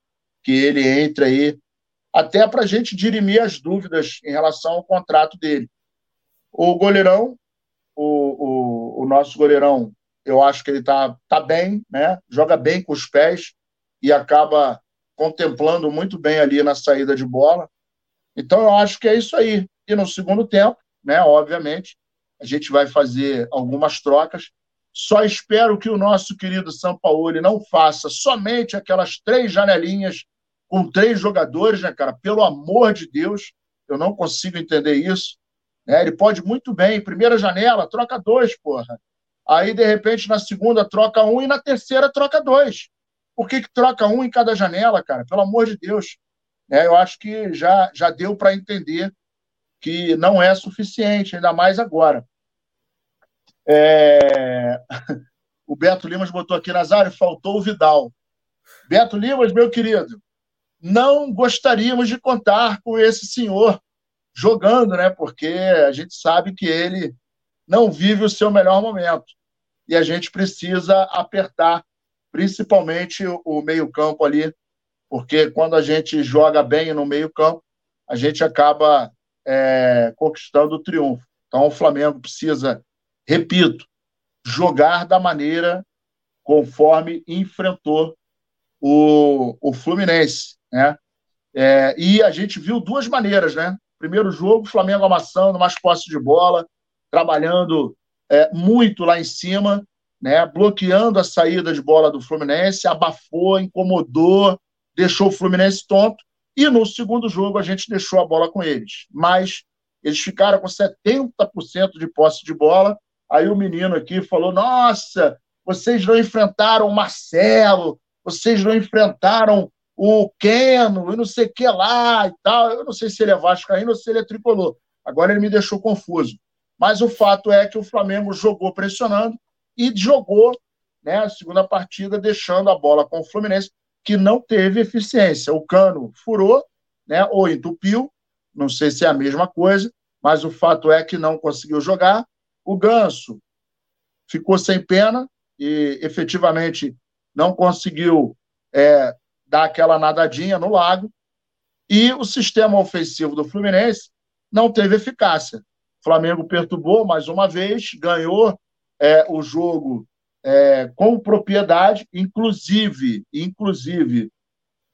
que ele entre aí, até para a gente dirimir as dúvidas em relação ao contrato dele. O goleirão, o, o, o nosso goleirão, eu acho que ele está tá bem, né? Joga bem com os pés e acaba contemplando muito bem ali na saída de bola. Então eu acho que é isso aí. E no segundo tempo, né? Obviamente, a gente vai fazer algumas trocas. Só espero que o nosso querido Sampaoli não faça somente aquelas três janelinhas com três jogadores, né, cara? Pelo amor de Deus, eu não consigo entender isso. Né? Ele pode muito bem, primeira janela, troca dois, porra. Aí, de repente, na segunda, troca um e na terceira, troca dois. Por que, que troca um em cada janela, cara? Pelo amor de Deus. É, eu acho que já, já deu para entender que não é suficiente, ainda mais agora. É... O Beto Limas botou aqui, Nazário, faltou o Vidal. Beto Limas, meu querido, não gostaríamos de contar com esse senhor jogando, né? Porque a gente sabe que ele não vive o seu melhor momento. E a gente precisa apertar, principalmente o meio-campo ali, porque quando a gente joga bem no meio-campo, a gente acaba é, conquistando o triunfo. Então o Flamengo precisa repito, jogar da maneira conforme enfrentou o, o Fluminense, né? É, e a gente viu duas maneiras, né? Primeiro jogo, Flamengo amassando, mais posse de bola, trabalhando é, muito lá em cima, né? Bloqueando a saída de bola do Fluminense, abafou, incomodou, deixou o Fluminense tonto. E no segundo jogo a gente deixou a bola com eles. Mas eles ficaram com 70% de posse de bola Aí o menino aqui falou: Nossa, vocês não enfrentaram o Marcelo, vocês não enfrentaram o Keno, e não sei o que lá e tal. Eu não sei se ele é Vascaíno ou se ele é tricolor. Agora ele me deixou confuso. Mas o fato é que o Flamengo jogou pressionando e jogou né, a segunda partida deixando a bola com o Fluminense, que não teve eficiência. O Cano furou né, ou entupiu, não sei se é a mesma coisa, mas o fato é que não conseguiu jogar. O Ganso ficou sem pena e efetivamente não conseguiu é, dar aquela nadadinha no lago. E o sistema ofensivo do Fluminense não teve eficácia. O Flamengo perturbou mais uma vez, ganhou é, o jogo é, com propriedade, inclusive, inclusive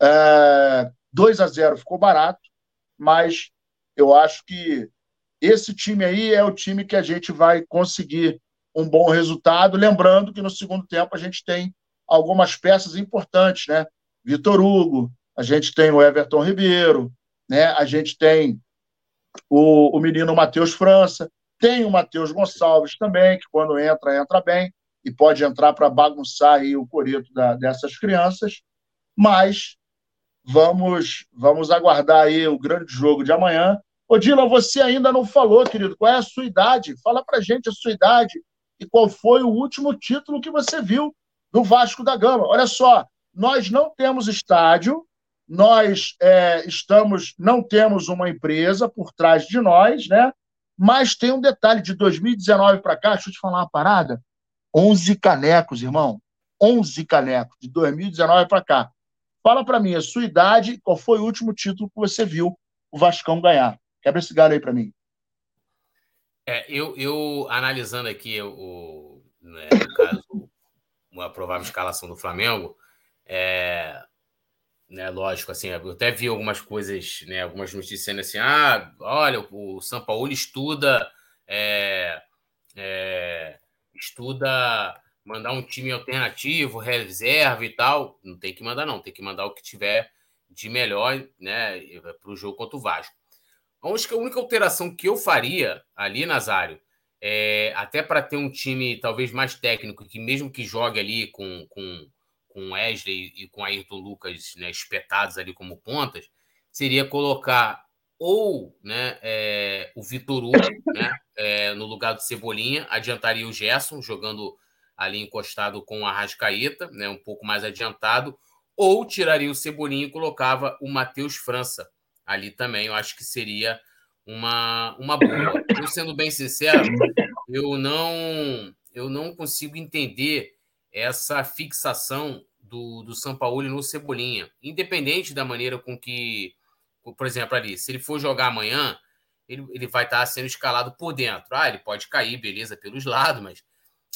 é, 2 a 0 ficou barato, mas eu acho que esse time aí é o time que a gente vai conseguir um bom resultado. Lembrando que no segundo tempo a gente tem algumas peças importantes, né? Vitor Hugo, a gente tem o Everton Ribeiro, né? A gente tem o, o menino Matheus França, tem o Matheus Gonçalves também, que quando entra, entra bem, e pode entrar para bagunçar aí o coreto da, dessas crianças, mas vamos, vamos aguardar aí o grande jogo de amanhã Ô, Dila, você ainda não falou, querido, qual é a sua idade? Fala pra gente a sua idade e qual foi o último título que você viu do Vasco da Gama. Olha só, nós não temos estádio, nós é, estamos, não temos uma empresa por trás de nós, né? Mas tem um detalhe de 2019 para cá, deixa eu te falar uma parada. 11 canecos, irmão. 11 canecos de 2019 para cá. Fala para mim a sua idade, qual foi o último título que você viu o Vascão ganhar? Quebra esse galho aí para mim. É, eu, eu analisando aqui o, né, no caso, uma provável escalação do Flamengo, é, né, lógico, assim, eu até vi algumas coisas, né, algumas notícias assim, ah, olha, o São Paulo estuda, é, é, estuda mandar um time alternativo, reserva e tal. Não tem que mandar, não, tem que mandar o que tiver de melhor, né, para o jogo contra o Vasco. A única alteração que eu faria ali, Nazário, é, até para ter um time talvez mais técnico, que mesmo que jogue ali com, com, com Wesley e com Ayrton Lucas né, espetados ali como pontas, seria colocar ou né, é, o Vitor Hugo né, é, no lugar do Cebolinha, adiantaria o Gerson, jogando ali encostado com a Rascaeta, né, um pouco mais adiantado, ou tiraria o Cebolinha e colocava o Matheus França ali também. Eu acho que seria uma, uma boa. Eu, sendo bem sincero, eu não, eu não consigo entender essa fixação do, do São Paulo no Cebolinha, independente da maneira com que, por exemplo, ali, se ele for jogar amanhã, ele, ele vai estar sendo escalado por dentro. Ah, ele pode cair, beleza, pelos lados, mas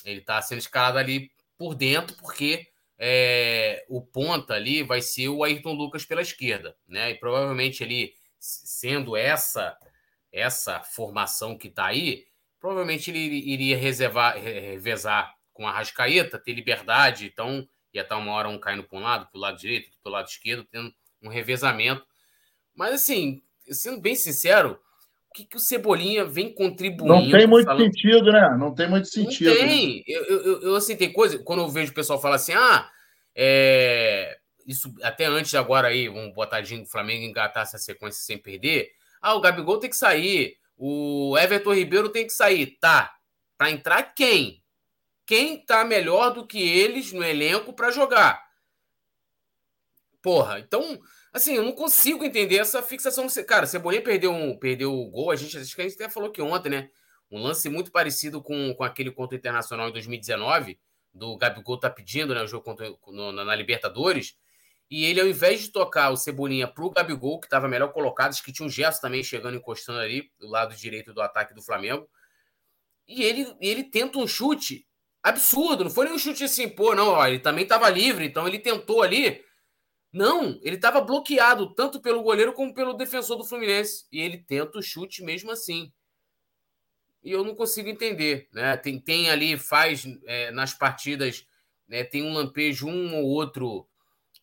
ele está sendo escalado ali por dentro, porque é, o ponta ali vai ser o Ayrton Lucas pela esquerda, né? E provavelmente ali, sendo essa essa formação que está aí, provavelmente ele iria reservar, revezar com a Rascaeta, ter liberdade, então ia estar uma hora um caindo para um lado, para o lado direito, para o lado esquerdo, tendo um revezamento. Mas assim, sendo bem sincero, que, que o Cebolinha vem contribuindo? Não tem muito falando... sentido, né? Não tem muito sentido. Não tem. Né? Eu, eu, eu, assim, tem coisa. Quando eu vejo o pessoal falar assim, ah, é... isso até antes agora aí, vamos botar o Flamengo engatar essa sequência sem perder. Ah, o Gabigol tem que sair. O Everton Ribeiro tem que sair. Tá. Para entrar quem? Quem tá melhor do que eles no elenco para jogar? Porra, então Assim, eu não consigo entender essa fixação. Cara, Cebolinha perdeu, um, perdeu o gol. A gente, acho que a gente até falou que ontem, né? Um lance muito parecido com, com aquele contra o Internacional em 2019, do Gabigol tá pedindo, né? O jogo contra, no, na, na, Libertadores. E ele, ao invés de tocar o Cebolinha pro Gabigol, que estava melhor colocado, acho que tinha um gesto também chegando, encostando ali, do lado direito do ataque do Flamengo. E ele, ele tenta um chute absurdo. Não foi nem um chute assim, pô, não, ó, ele também estava livre, então ele tentou ali não, ele estava bloqueado tanto pelo goleiro como pelo defensor do Fluminense. E ele tenta o chute mesmo assim. E eu não consigo entender. Né? Tem, tem ali, faz é, nas partidas, né, tem um lampejo, um ou outro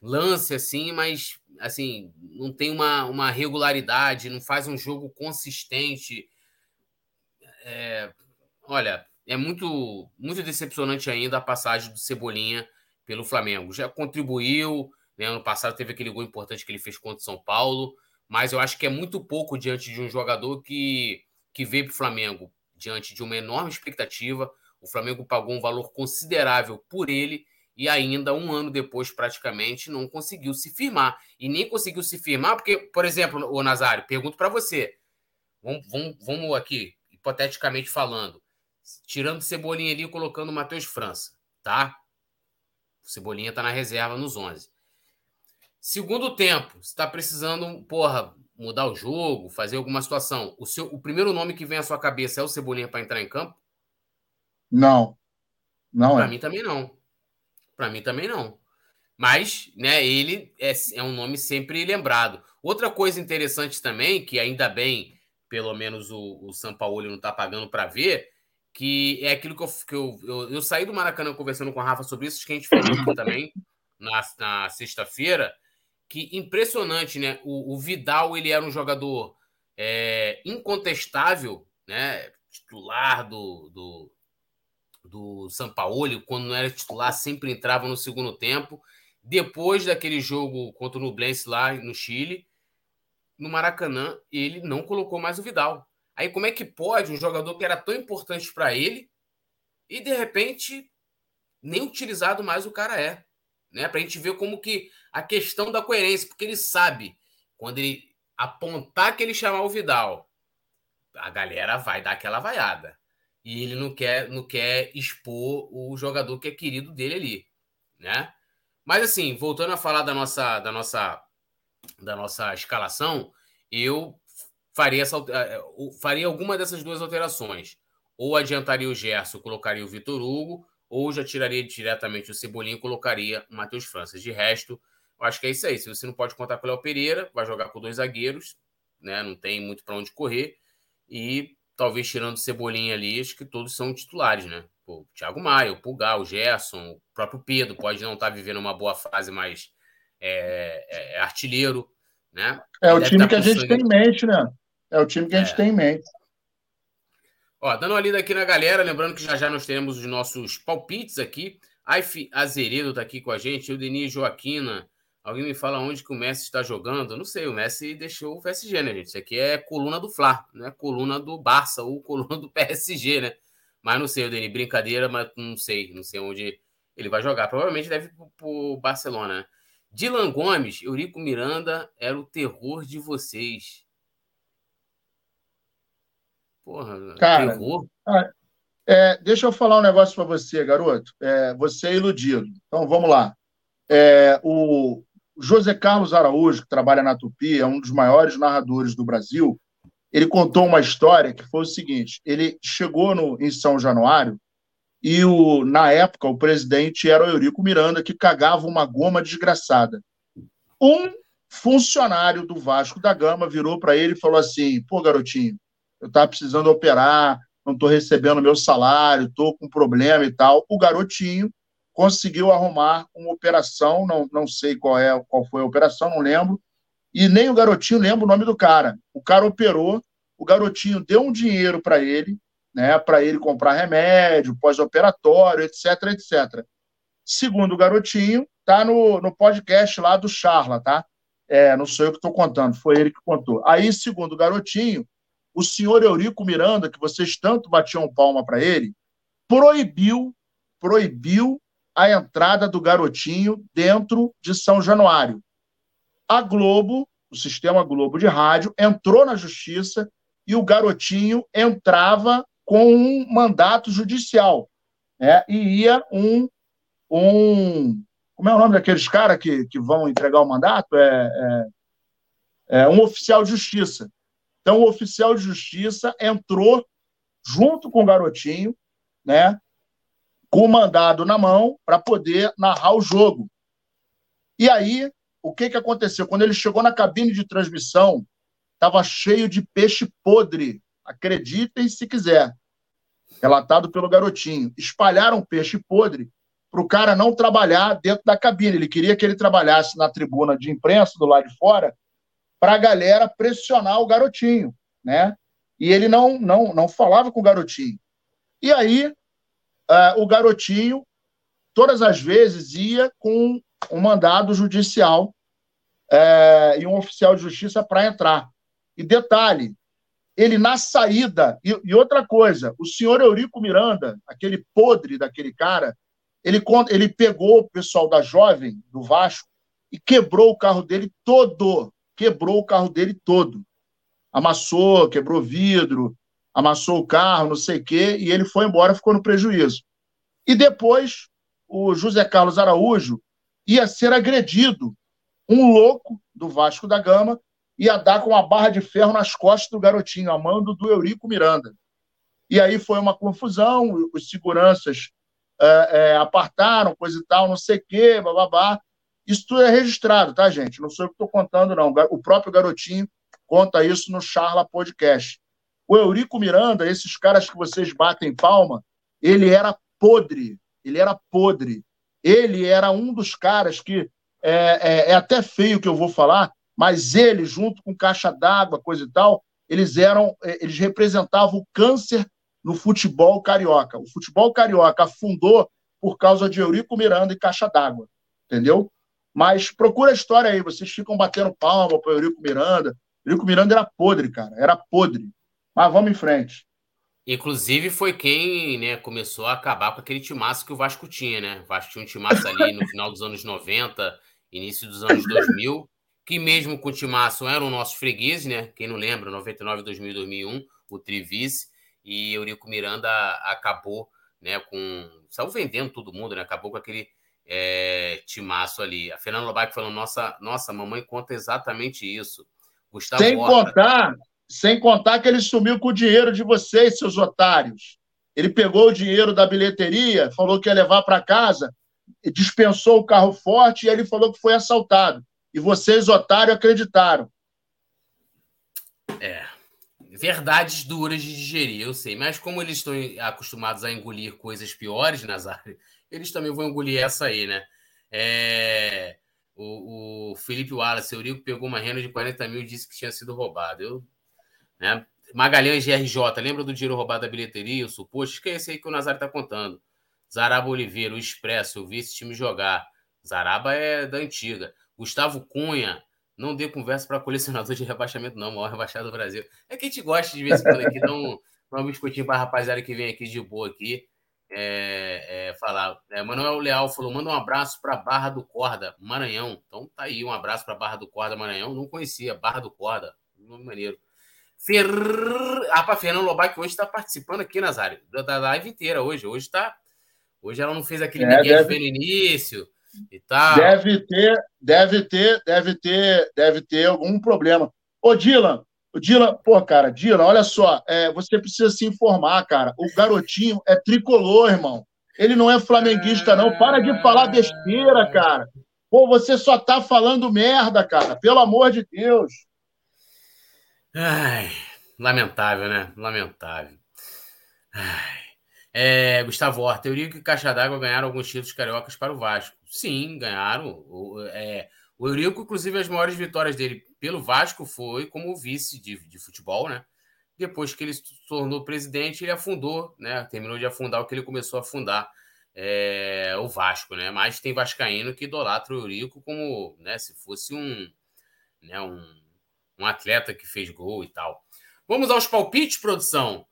lance assim, mas assim, não tem uma, uma regularidade, não faz um jogo consistente. É, olha, é muito, muito decepcionante ainda a passagem do Cebolinha pelo Flamengo. Já contribuiu, né? Ano passado teve aquele gol importante que ele fez contra o São Paulo, mas eu acho que é muito pouco diante de um jogador que, que veio para o Flamengo diante de uma enorme expectativa. O Flamengo pagou um valor considerável por ele e ainda um ano depois, praticamente, não conseguiu se firmar. E nem conseguiu se firmar, porque, por exemplo, o Nazário, pergunto para você. Vamos, vamos, vamos aqui, hipoteticamente falando. Tirando Cebolinha ali e colocando o Matheus França, tá? O Cebolinha tá na reserva nos 11. Segundo tempo, você está precisando, porra, mudar o jogo, fazer alguma situação. O, seu, o primeiro nome que vem à sua cabeça é o Cebolinha para entrar em campo? Não. Não pra é. Para mim também não. Para mim também não. Mas, né, ele é, é um nome sempre lembrado. Outra coisa interessante também, que ainda bem, pelo menos o, o São Paulo não está pagando para ver, que é aquilo que, eu, que eu, eu, eu, saí do Maracanã conversando com a Rafa sobre isso, que a gente falou também na, na sexta-feira, que impressionante, né? O, o Vidal ele era um jogador é, incontestável, né? Titular do, do, do Sampaoli, quando não era titular, sempre entrava no segundo tempo. Depois daquele jogo contra o Nublense lá no Chile, no Maracanã, ele não colocou mais o Vidal. Aí como é que pode um jogador que era tão importante para ele e de repente nem utilizado mais o cara é? Né? Para a gente ver como que a questão da coerência, porque ele sabe quando ele apontar que ele chamar o Vidal, a galera vai dar aquela vaiada. E ele não quer, não quer expor o jogador que é querido dele ali, né? Mas assim, voltando a falar da nossa da nossa da nossa escalação, eu faria essa eh, faria alguma dessas duas alterações. Ou adiantaria o Gerson, colocaria o Vitor Hugo, ou já tiraria diretamente o Cebolinha e colocaria o Matheus França. De resto, eu acho que é isso aí. Se você não pode contar com o Léo Pereira, vai jogar com dois zagueiros, né? Não tem muito para onde correr. E talvez tirando o Cebolinha ali, acho que todos são titulares, né? o Thiago Maia, o Pulgar, o Gerson, o próprio Pedro pode não estar tá vivendo uma boa fase, mas é, é, é artilheiro, né? É o time tá que a gente tem em mente, né? É o time que a gente é. tem em mente. Ó, dando uma lida aqui na galera, lembrando que já já nós teremos os nossos palpites aqui. Aif Azeredo está aqui com a gente, o Denis Joaquina. Alguém me fala onde que o Messi está jogando? Não sei, o Messi deixou o PSG, né, gente? Isso aqui é coluna do Fla, né? Coluna do Barça ou coluna do PSG, né? Mas não sei, o Denis, brincadeira, mas não sei, não sei onde ele vai jogar. Provavelmente deve ir para o Barcelona, né? Dylan Gomes, Eurico Miranda era o terror de vocês. Porra, Cara, terror? É, deixa eu falar um negócio para você, garoto. É, você é iludido. Então vamos lá. É, o José Carlos Araújo, que trabalha na Tupi, é um dos maiores narradores do Brasil. Ele contou uma história que foi o seguinte: ele chegou no, em São Januário e o, na época o presidente era o Eurico Miranda, que cagava uma goma desgraçada. Um funcionário do Vasco da Gama virou para ele e falou assim: pô, garotinho, eu estava precisando operar, não estou recebendo meu salário, estou com problema e tal. O garotinho conseguiu arrumar uma operação, não, não sei qual é qual foi a operação, não lembro, e nem o garotinho lembra o nome do cara. O cara operou, o garotinho deu um dinheiro para ele, né, para ele comprar remédio, pós-operatório, etc, etc. Segundo o garotinho, tá no, no podcast lá do Charla, tá? É, não sou eu que estou contando, foi ele que contou. Aí, segundo o garotinho, o senhor Eurico Miranda, que vocês tanto batiam palma para ele, proibiu, proibiu a entrada do garotinho dentro de São Januário. A Globo, o sistema Globo de rádio, entrou na justiça e o garotinho entrava com um mandato judicial. Né? E ia um, um. Como é o nome daqueles caras que, que vão entregar o mandato? É, é, é um oficial de justiça. Então, o oficial de justiça entrou junto com o garotinho, né, com o mandado na mão, para poder narrar o jogo. E aí, o que, que aconteceu? Quando ele chegou na cabine de transmissão, estava cheio de peixe podre. Acreditem se quiser. Relatado pelo garotinho. Espalharam peixe podre para o cara não trabalhar dentro da cabine. Ele queria que ele trabalhasse na tribuna de imprensa, do lado de fora, para a galera pressionar o garotinho, né? E ele não, não, não falava com o garotinho. E aí, uh, o garotinho, todas as vezes, ia com um mandado judicial uh, e um oficial de justiça para entrar. E detalhe, ele na saída, e, e, outra coisa, o senhor Eurico Miranda, aquele podre daquele cara, ele, ele pegou o pessoal da Jovem, do Vasco, e quebrou o carro dele todo quebrou o carro dele todo. Amassou, quebrou vidro, amassou o carro, não sei o quê, e ele foi embora, ficou no prejuízo. E depois, o José Carlos Araújo ia ser agredido. Um louco do Vasco da Gama ia dar com uma barra de ferro nas costas do garotinho, a mando do Eurico Miranda. E aí foi uma confusão, os seguranças é, é, apartaram, coisa e tal, não sei o quê, bababá. Isso tudo é registrado, tá, gente? Não sou eu que estou contando, não. O próprio garotinho conta isso no Charla Podcast. O Eurico Miranda, esses caras que vocês batem palma, ele era podre. Ele era podre. Ele era um dos caras que é, é, é até feio que eu vou falar, mas ele, junto com caixa d'água, coisa e tal, eles eram, é, eles representavam o câncer no futebol carioca. O futebol carioca afundou por causa de Eurico Miranda e caixa d'água, entendeu? Mas procura a história aí, vocês ficam batendo palma para o Eurico Miranda. Eurico Miranda era podre, cara, era podre. Mas vamos em frente. Inclusive foi quem né, começou a acabar com aquele timaço que o Vasco tinha, né? O Vasco tinha um timaço ali no final dos anos 90, início dos anos 2000, que mesmo com o timaço eram o nosso fregueses, né? Quem não lembra, 99, 2000, 2001, o Trivice, e Eurico Miranda acabou né, com... Saiu vendendo todo mundo, né? Acabou com aquele é, timaço ali. A Fernanda Lobac falando, nossa, nossa, mamãe conta exatamente isso. Gustavo sem Horta... contar, sem contar que ele sumiu com o dinheiro de vocês, seus otários. Ele pegou o dinheiro da bilheteria, falou que ia levar para casa, dispensou o carro forte e ele falou que foi assaltado. E vocês, otários, acreditaram. É. Verdades duras de digerir, eu sei. Mas como eles estão acostumados a engolir coisas piores, Nazário, eles também vão engolir essa aí, né? É, o, o, Felipe Wallace, Eurico pegou uma renda de 40 mil e disse que tinha sido roubado. Eu, né? Magalhães GRJ, lembra do dinheiro roubado da bilheteria, o suposto? Que é esse aí que o Nazário está contando. Zaraba Oliveira, o Expresso, eu vi esse time jogar. Zaraba é da antiga. Gustavo Cunha, não dê conversa para colecionador de rebaixamento, não, maior rebaixado do Brasil. É que a gente gosta de vez em quando aqui, dá um, um biscoitinho para a rapaziada que vem aqui de boa aqui. É, é, falar. É, Manuel Leal falou: manda um abraço para Barra do Corda, Maranhão. Então tá aí, um abraço para Barra do Corda, Maranhão. Não conhecia, Barra do Corda, nome maneiro. Fer... Ah, para Fernando Lobac hoje está participando aqui, Nazário, da, da live inteira hoje. Hoje está. Hoje ela não fez aquele é, Miguel deve... no início e tal. Deve ter, deve ter, deve ter, deve ter algum problema. Ô, Dylan, o Dylan, pô, cara, Dylan, olha só, é, você precisa se informar, cara. O garotinho é tricolor, irmão. Ele não é flamenguista, não. Para de falar besteira, cara. Pô, você só tá falando merda, cara. Pelo amor de Deus. Ai, lamentável, né? Lamentável. Ai. É, Gustavo Horta, Eurico e Caixa d'Água ganharam alguns títulos cariocas para o Vasco. Sim, ganharam. O, é, o Eurico, inclusive, as maiores vitórias dele pelo Vasco foi como vice de, de futebol, né? Depois que ele se tornou presidente, ele afundou, né? Terminou de afundar o que ele começou a afundar é, o Vasco, né? Mas tem vascaíno que idolatra o Eurico como, né? Se fosse um, né? Um, um atleta que fez gol e tal. Vamos aos palpites, produção.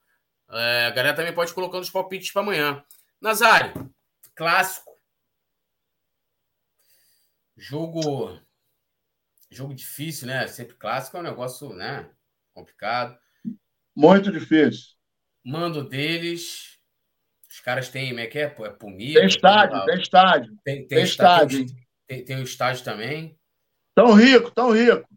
É, a galera também pode ir colocando os palpites para amanhã. Nazário, clássico. Jogo jogo difícil, né? Sempre clássico é um negócio, né? Complicado. Muito difícil. Mando deles. Os caras têm, como é que é? É Pumir. Tem estádio, tem estádio. Tem, tem, tem estádio. Tem, tem, o estádio também. Tão rico, tão rico.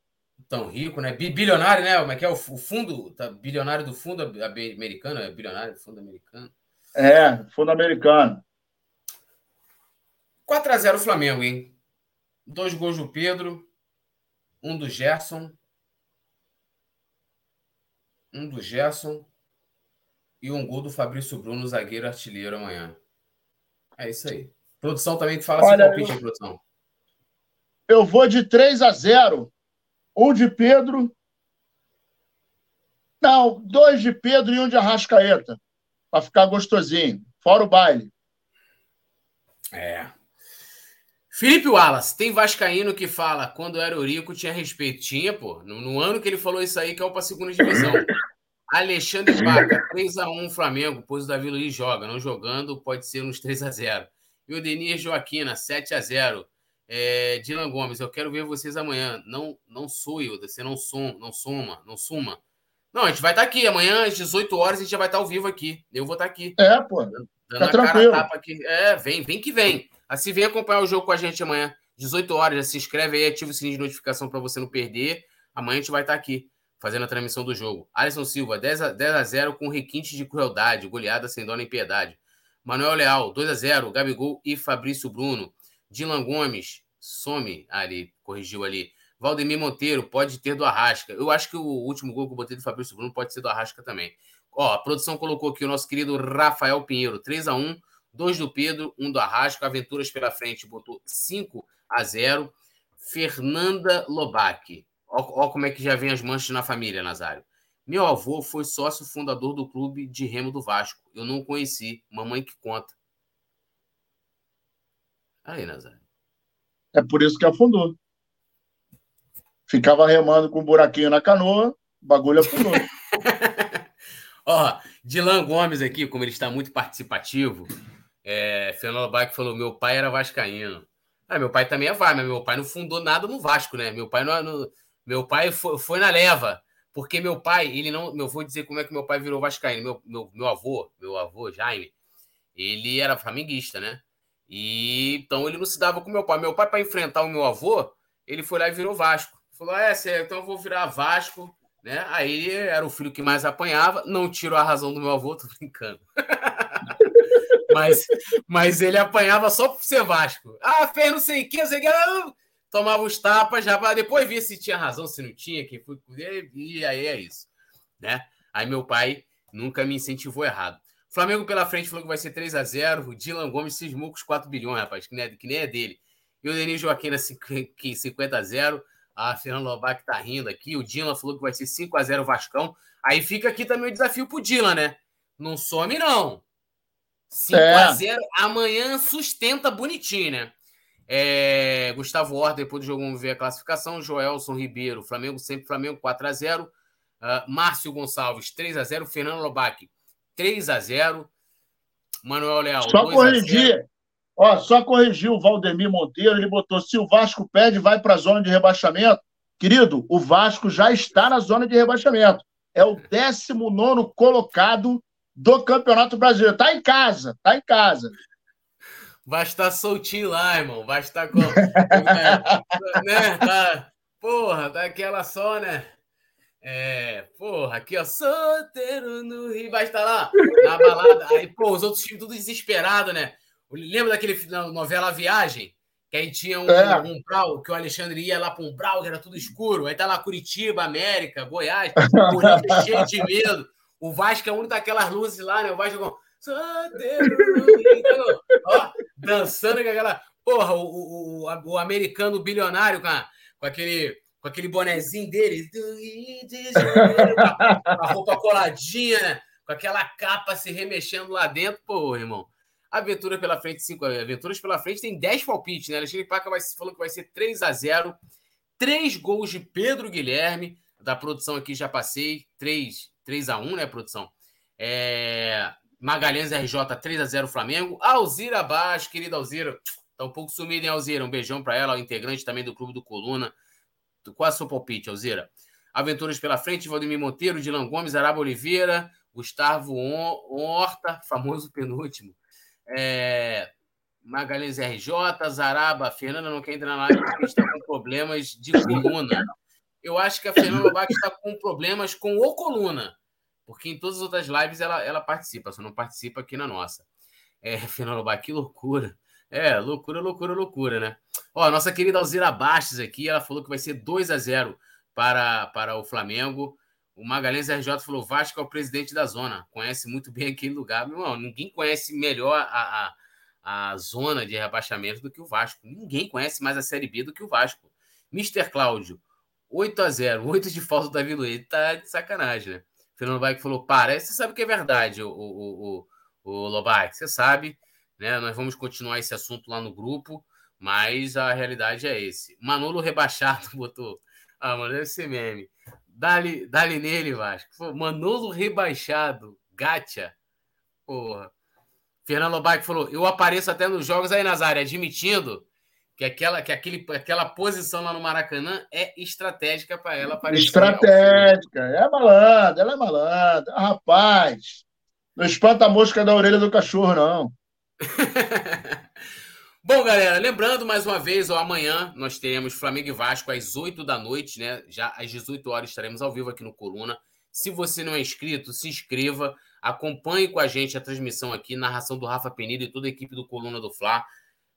Tão rico, né? Bilionário, né? Como é que é? O fundo, tá, bilionário do fundo americano, é bilionário do fundo americano. É, fundo americano. 4x0 Flamengo, hein? Dois gols do Pedro, um do Gerson, um do Gerson e um gol do Fabrício Bruno, zagueiro artilheiro amanhã. É isso aí. Produção também fala Olha, seu palpite, eu... produção. Eu vou de 3 a 0. Um de Pedro. Não, dois de Pedro e um de Arrascaeta. Para ficar gostosinho. Fora o baile. É. Felipe Wallace, tem Vascaíno que fala quando era Eurico tinha respeito. Tinha, pô. No, no ano que ele falou isso aí, que é o para segunda divisão. Alexandre Paca, 3x1 Flamengo, pois o Davi Luiz joga. Não jogando, pode ser uns 3x0. E o Denir Joaquina, 7x0. É, Dylan Gomes, eu quero ver vocês amanhã. Não não sou eu, você não, som, não soma, não suma. Não, a gente vai estar aqui. Amanhã, às 18 horas, a gente já vai estar ao vivo aqui. Eu vou estar aqui. É, pô. Dando, dando tá a tranquilo. cara tapa aqui. É, vem, vem que vem. Assim, vem acompanhar o jogo com a gente amanhã, 18 horas. Já se inscreve aí, ativa o sininho de notificação para você não perder. Amanhã a gente vai estar aqui fazendo a transmissão do jogo. Alisson Silva, 10 a, 10 a 0 com requinte de crueldade, goleada sem dó nem piedade. Manuel Leal, 2 a 0 Gabigol e Fabrício Bruno. Dylan Gomes, some ali, corrigiu ali. Valdemir Monteiro, pode ter do Arrasca. Eu acho que o último gol que eu botei do Fabrício Bruno pode ser do Arrasca também. Ó, a produção colocou aqui o nosso querido Rafael Pinheiro, 3 a 1 dois do Pedro, um do Arrasco, Aventuras pela frente, botou 5 a 0. Fernanda Lobac. Ó, ó, como é que já vem as manchas na família, Nazário. Meu avô foi sócio fundador do clube de remo do Vasco. Eu não conheci. Mamãe que conta. Aí, Nazário. É por isso que afundou. Ficava remando com um buraquinho na canoa, bagulho afundou. Ó, Dilan Gomes aqui, como ele está muito participativo, é, Fernando Bach falou: meu pai era vascaíno. Ah, meu pai também é VAR, mas meu pai não fundou nada no Vasco, né? Meu pai não, não meu pai foi, foi, na leva, porque meu pai, ele não, eu vou dizer como é que meu pai virou vascaíno. Meu, meu, meu avô, meu avô Jaime, ele era flamenguista, né? E então ele não se dava com meu pai. Meu pai para enfrentar o meu avô, ele foi lá e virou Vasco. Falou: "É, então eu vou virar Vasco", né? Aí era o filho que mais apanhava, não tirou a razão do meu avô, tô brincando. mas, mas ele apanhava só por ser Vasco. Ah, fez não sei o que, sei que. Tomava os tapas já para depois ver se tinha razão, se não tinha, quem foi e aí é isso, né? Aí meu pai nunca me incentivou errado. Flamengo pela frente falou que vai ser 3 a 0 O Dylan Gomes cismou com os 4 bilhões, rapaz, que nem é, que nem é dele. E o Denis Joaquim 50 a 0 A Fernando Lobac tá rindo aqui. O Dylan falou que vai ser 5 a 0 Vascão. Aí fica aqui também o desafio pro Dylan, né? Não some, não. 5x0. É. Amanhã sustenta bonitinho, né? É, Gustavo Horta, depois do jogo, vamos ver a classificação. Joelson Ribeiro, Flamengo sempre Flamengo 4x0. Uh, ah, Márcio Gonçalves, 3x0. Fernando Lobac, 3x0. Manuel Leal, Só corrigir. Ó, só corrigir o Valdemir Monteiro. Ele botou: se o Vasco pede, vai para a zona de rebaixamento. Querido, o Vasco já está na zona de rebaixamento. É o 19 colocado do Campeonato Brasileiro. Tá em casa, tá em casa. Vai estar soltinho lá, irmão. Vai estar com. é, né? Tá, porra, daquela tá só, né? É, porra, aqui, ó, solteiro no Rio, vai estar lá na balada. Aí, pô, os outros times tudo desesperado, né? Lembra daquele novela Viagem? Que aí tinha um, é. um Brau, que o Alexandre ia lá para um Brau, que era tudo escuro. Aí tá lá Curitiba, América, Goiás, Corinthians cheio de medo. O Vasco é um daquelas luzes lá, né? O Vasco com. Ó, dançando com aquela. Porra, o, o, o, o americano bilionário com, a, com aquele com aquele bonezinho dele, com a roupa coladinha, né? com aquela capa se remexendo lá dentro, pô, irmão. Aventura pela frente, cinco aventuras pela frente, tem 10 palpites, né? Alexandre Paca vai, falou que vai ser 3 a 0 Três gols de Pedro Guilherme, da produção aqui já passei, 3, 3 a 1 né, produção? É... Magalhães RJ 3 a 0 Flamengo. Alzira Baixo, querida Alzira, tá um pouco sumida, hein, Alzira? Um beijão para ela, integrante também do Clube do Coluna. Qual é o seu palpite, Alzira? Aventuras pela frente, Valdemir Monteiro, Dilan Gomes, Araba Oliveira, Gustavo Horta, famoso penúltimo. É, Magalhães RJ, Zaraba, Fernanda não quer entrar na live porque está com problemas de coluna. Eu acho que a Fernanda Bach está com problemas com o coluna, porque em todas as outras lives ela, ela participa, só não participa aqui na nossa. É, Fernanda Bach, que loucura. É, loucura, loucura, loucura, né? Ó, nossa querida Alzira Bastos aqui, ela falou que vai ser 2 a 0 para, para o Flamengo. O Magalhães RJ falou: Vasco é o presidente da zona, conhece muito bem aquele lugar. Meu irmão, ninguém conhece melhor a, a, a zona de rebaixamento do que o Vasco. Ninguém conhece mais a Série B do que o Vasco. Mr. Cláudio, 8 a 0 8 de falta do Davi Luiz. Tá de sacanagem, né? Fernando Bike falou: para. Você sabe que é verdade, o, o, o, o Lobac, você sabe. Né? Nós vamos continuar esse assunto lá no grupo, mas a realidade é esse. Manolo rebaixado botou. Ah, mano, deve ser meme. Dali, dali nele, Vasco. Manolo rebaixado. Gacha. Porra. Fernando Lobac falou: eu apareço até nos jogos aí, Nazário, admitindo que aquela, que aquele, aquela posição lá no Maracanã é estratégica para ela aparecer. Estratégica, é malandra, ela é malandra. Rapaz, não espanta a mosca da orelha do cachorro, não. Bom, galera, lembrando mais uma vez, ó, amanhã nós teremos Flamengo e Vasco às 8 da noite, né? Já às 18 horas estaremos ao vivo aqui no Coluna. Se você não é inscrito, se inscreva, acompanhe com a gente a transmissão aqui, narração do Rafa Penido e toda a equipe do Coluna do Fla.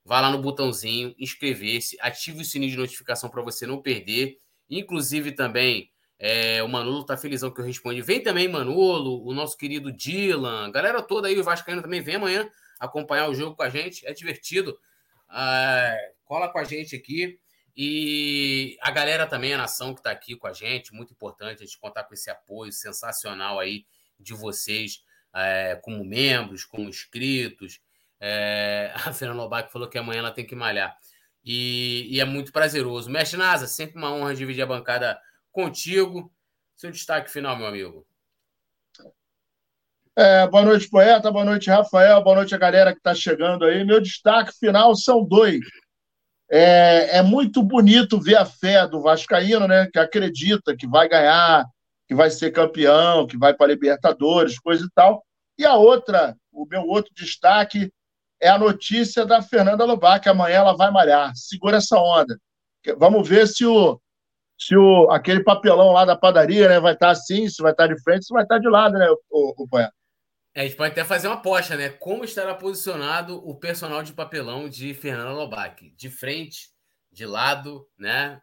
Vá lá no botãozinho, inscrever-se, ative o sininho de notificação para você não perder. Inclusive também é, o Manolo tá felizão que eu respondi. Vem também, Manolo, o nosso querido Dylan, galera toda aí, o Vascaíno também vem amanhã acompanhar o jogo com a gente. É divertido. Uh, cola com a gente aqui. E a galera também, a nação que está aqui com a gente, muito importante a gente contar com esse apoio sensacional aí de vocês, é, como membros, como inscritos. É, a Fernanda Lobac falou que amanhã ela tem que malhar. E, e, é muito prazeroso. Mestre Nasa, sempre uma honra dividir a bancada contigo. Seu destaque final, meu amigo. É, boa noite, poeta. Boa noite, Rafael. Boa noite a galera que está chegando aí. Meu destaque final são dois. É, é, muito bonito ver a fé do Vascaíno, né? Que acredita que vai ganhar, que vai ser campeão, que vai para Libertadores, coisa e tal. E a outra, o meu outro destaque é a notícia da Fernanda Lobac, que amanhã ela vai malhar. Segura essa onda. Vamos ver se o se o, aquele papelão lá da padaria né, vai estar assim, se vai estar de frente, se vai estar de lado, né, o, o. É, a gente pode até fazer uma aposta, né? Como estará posicionado o personal de papelão de Fernanda Lobac? De frente, de lado, né?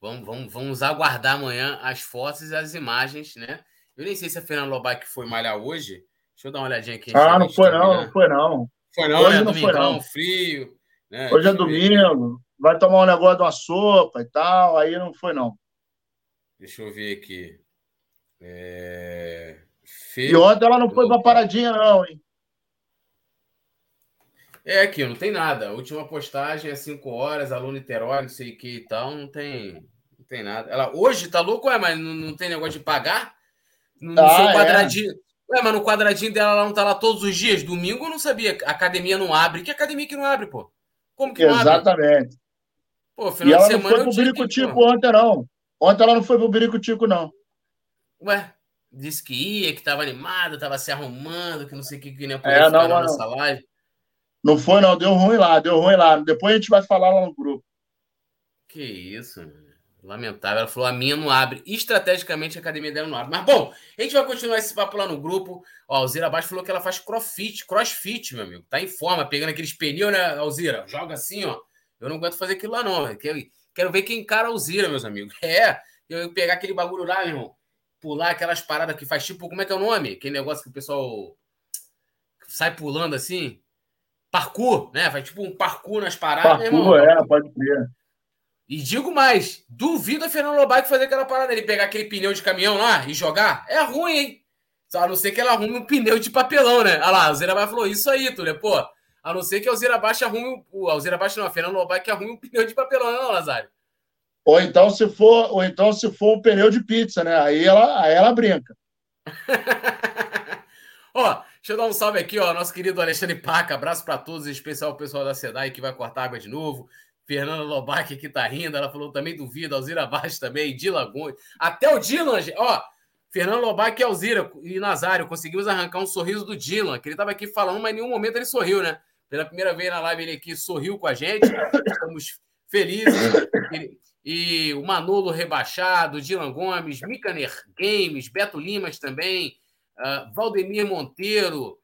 Vamos, vamos, vamos aguardar amanhã as fotos e as imagens, né? Eu nem sei se a Fernanda Lobac foi malhar hoje. Deixa eu dar uma olhadinha aqui. Ah, não foi não, não foi não. Foi não, hoje né? Não foi, não. frio. Né? Hoje é domingo, vai tomar um negócio de uma sopa e tal, aí não foi não. Deixa eu ver aqui. É... E ontem ela não foi para paradinha, não, hein? É aqui, não tem nada. A última postagem é 5 horas, aluno Niterói, não sei o que e tal, não tem, não tem nada. Ela hoje tá louco, é, mas não, não tem negócio de pagar? No, ah, é. quadradinho. É. Ué, mas no quadradinho dela ela não tá lá todos os dias. Domingo eu não sabia. Academia não abre. Que academia que não abre, pô? Como que não Exatamente. abre? Pô, final e ela de semana. Não foi pro Biricutico ontem, não. Ontem ela não foi pro Biricutico, não. Ué, disse que ia, que tava animada, tava se arrumando, que não sei o que, que nem poder é, ficar não, nessa live. Não foi, não. Deu ruim lá, deu ruim lá. Depois a gente vai falar lá no grupo. Que isso, lamentável. Ela falou: a minha não abre. Estrategicamente a academia dela não abre. Mas bom, a gente vai continuar esse papo lá no grupo. Ó, a Alzira Abaixo falou que ela faz crossfit, crossfit, meu amigo. Tá em forma, pegando aqueles pneus, né, Alzira? Joga assim, ó. Eu não aguento fazer aquilo lá, não. Quero, quero ver quem encara a Alzira, meus amigos. É, eu pegar aquele bagulho lá, meu irmão. Pular aquelas paradas que faz tipo, como é que é o nome? Aquele negócio que o pessoal sai pulando assim parkour, né? Vai tipo um parkour nas paradas. Parkour, é, pode ser. E digo mais, duvido a Fernando Lobato fazer aquela parada ele pegar aquele pneu de caminhão lá e jogar. É ruim, hein? Só a não ser que ela arrume um pneu de papelão, né? Olha lá, o Zerabai falou isso aí, Túlio. Pô, a não ser que o Zerabaixo arrume. O Zerabaixo não, a Fernando que arrume um pneu de papelão, não, Nazário? Ou então, se for, ou então, se for um pneu de pizza, né? Aí ela, aí ela brinca. Ó, Deixa eu dar um salve aqui, ó. Nosso querido Alexandre Paca. Abraço para todos, em especial o pessoal da SEDAI que vai cortar água de novo. Fernanda Lobac que tá rindo. Ela falou também duvida. Alzira Baixo também. Dylan Gomes. Até o Dylan, ó. Fernando Lobac e Alzira e Nazário. Conseguimos arrancar um sorriso do Dylan, que ele tava aqui falando, mas em nenhum momento ele sorriu, né? Pela primeira vez na live ele aqui sorriu com a gente. Estamos felizes. E o Manolo rebaixado, Dylan Gomes, Mikaner Games, Beto Limas também uh, Valdemir Monteiro,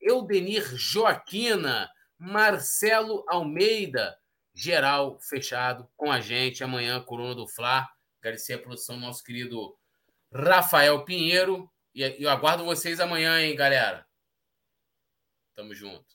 Eudenir Joaquina, Marcelo Almeida, geral fechado com a gente. Amanhã, Corona do Fla. Agradecer a produção do nosso querido Rafael Pinheiro. E eu aguardo vocês amanhã, hein, galera. Tamo junto.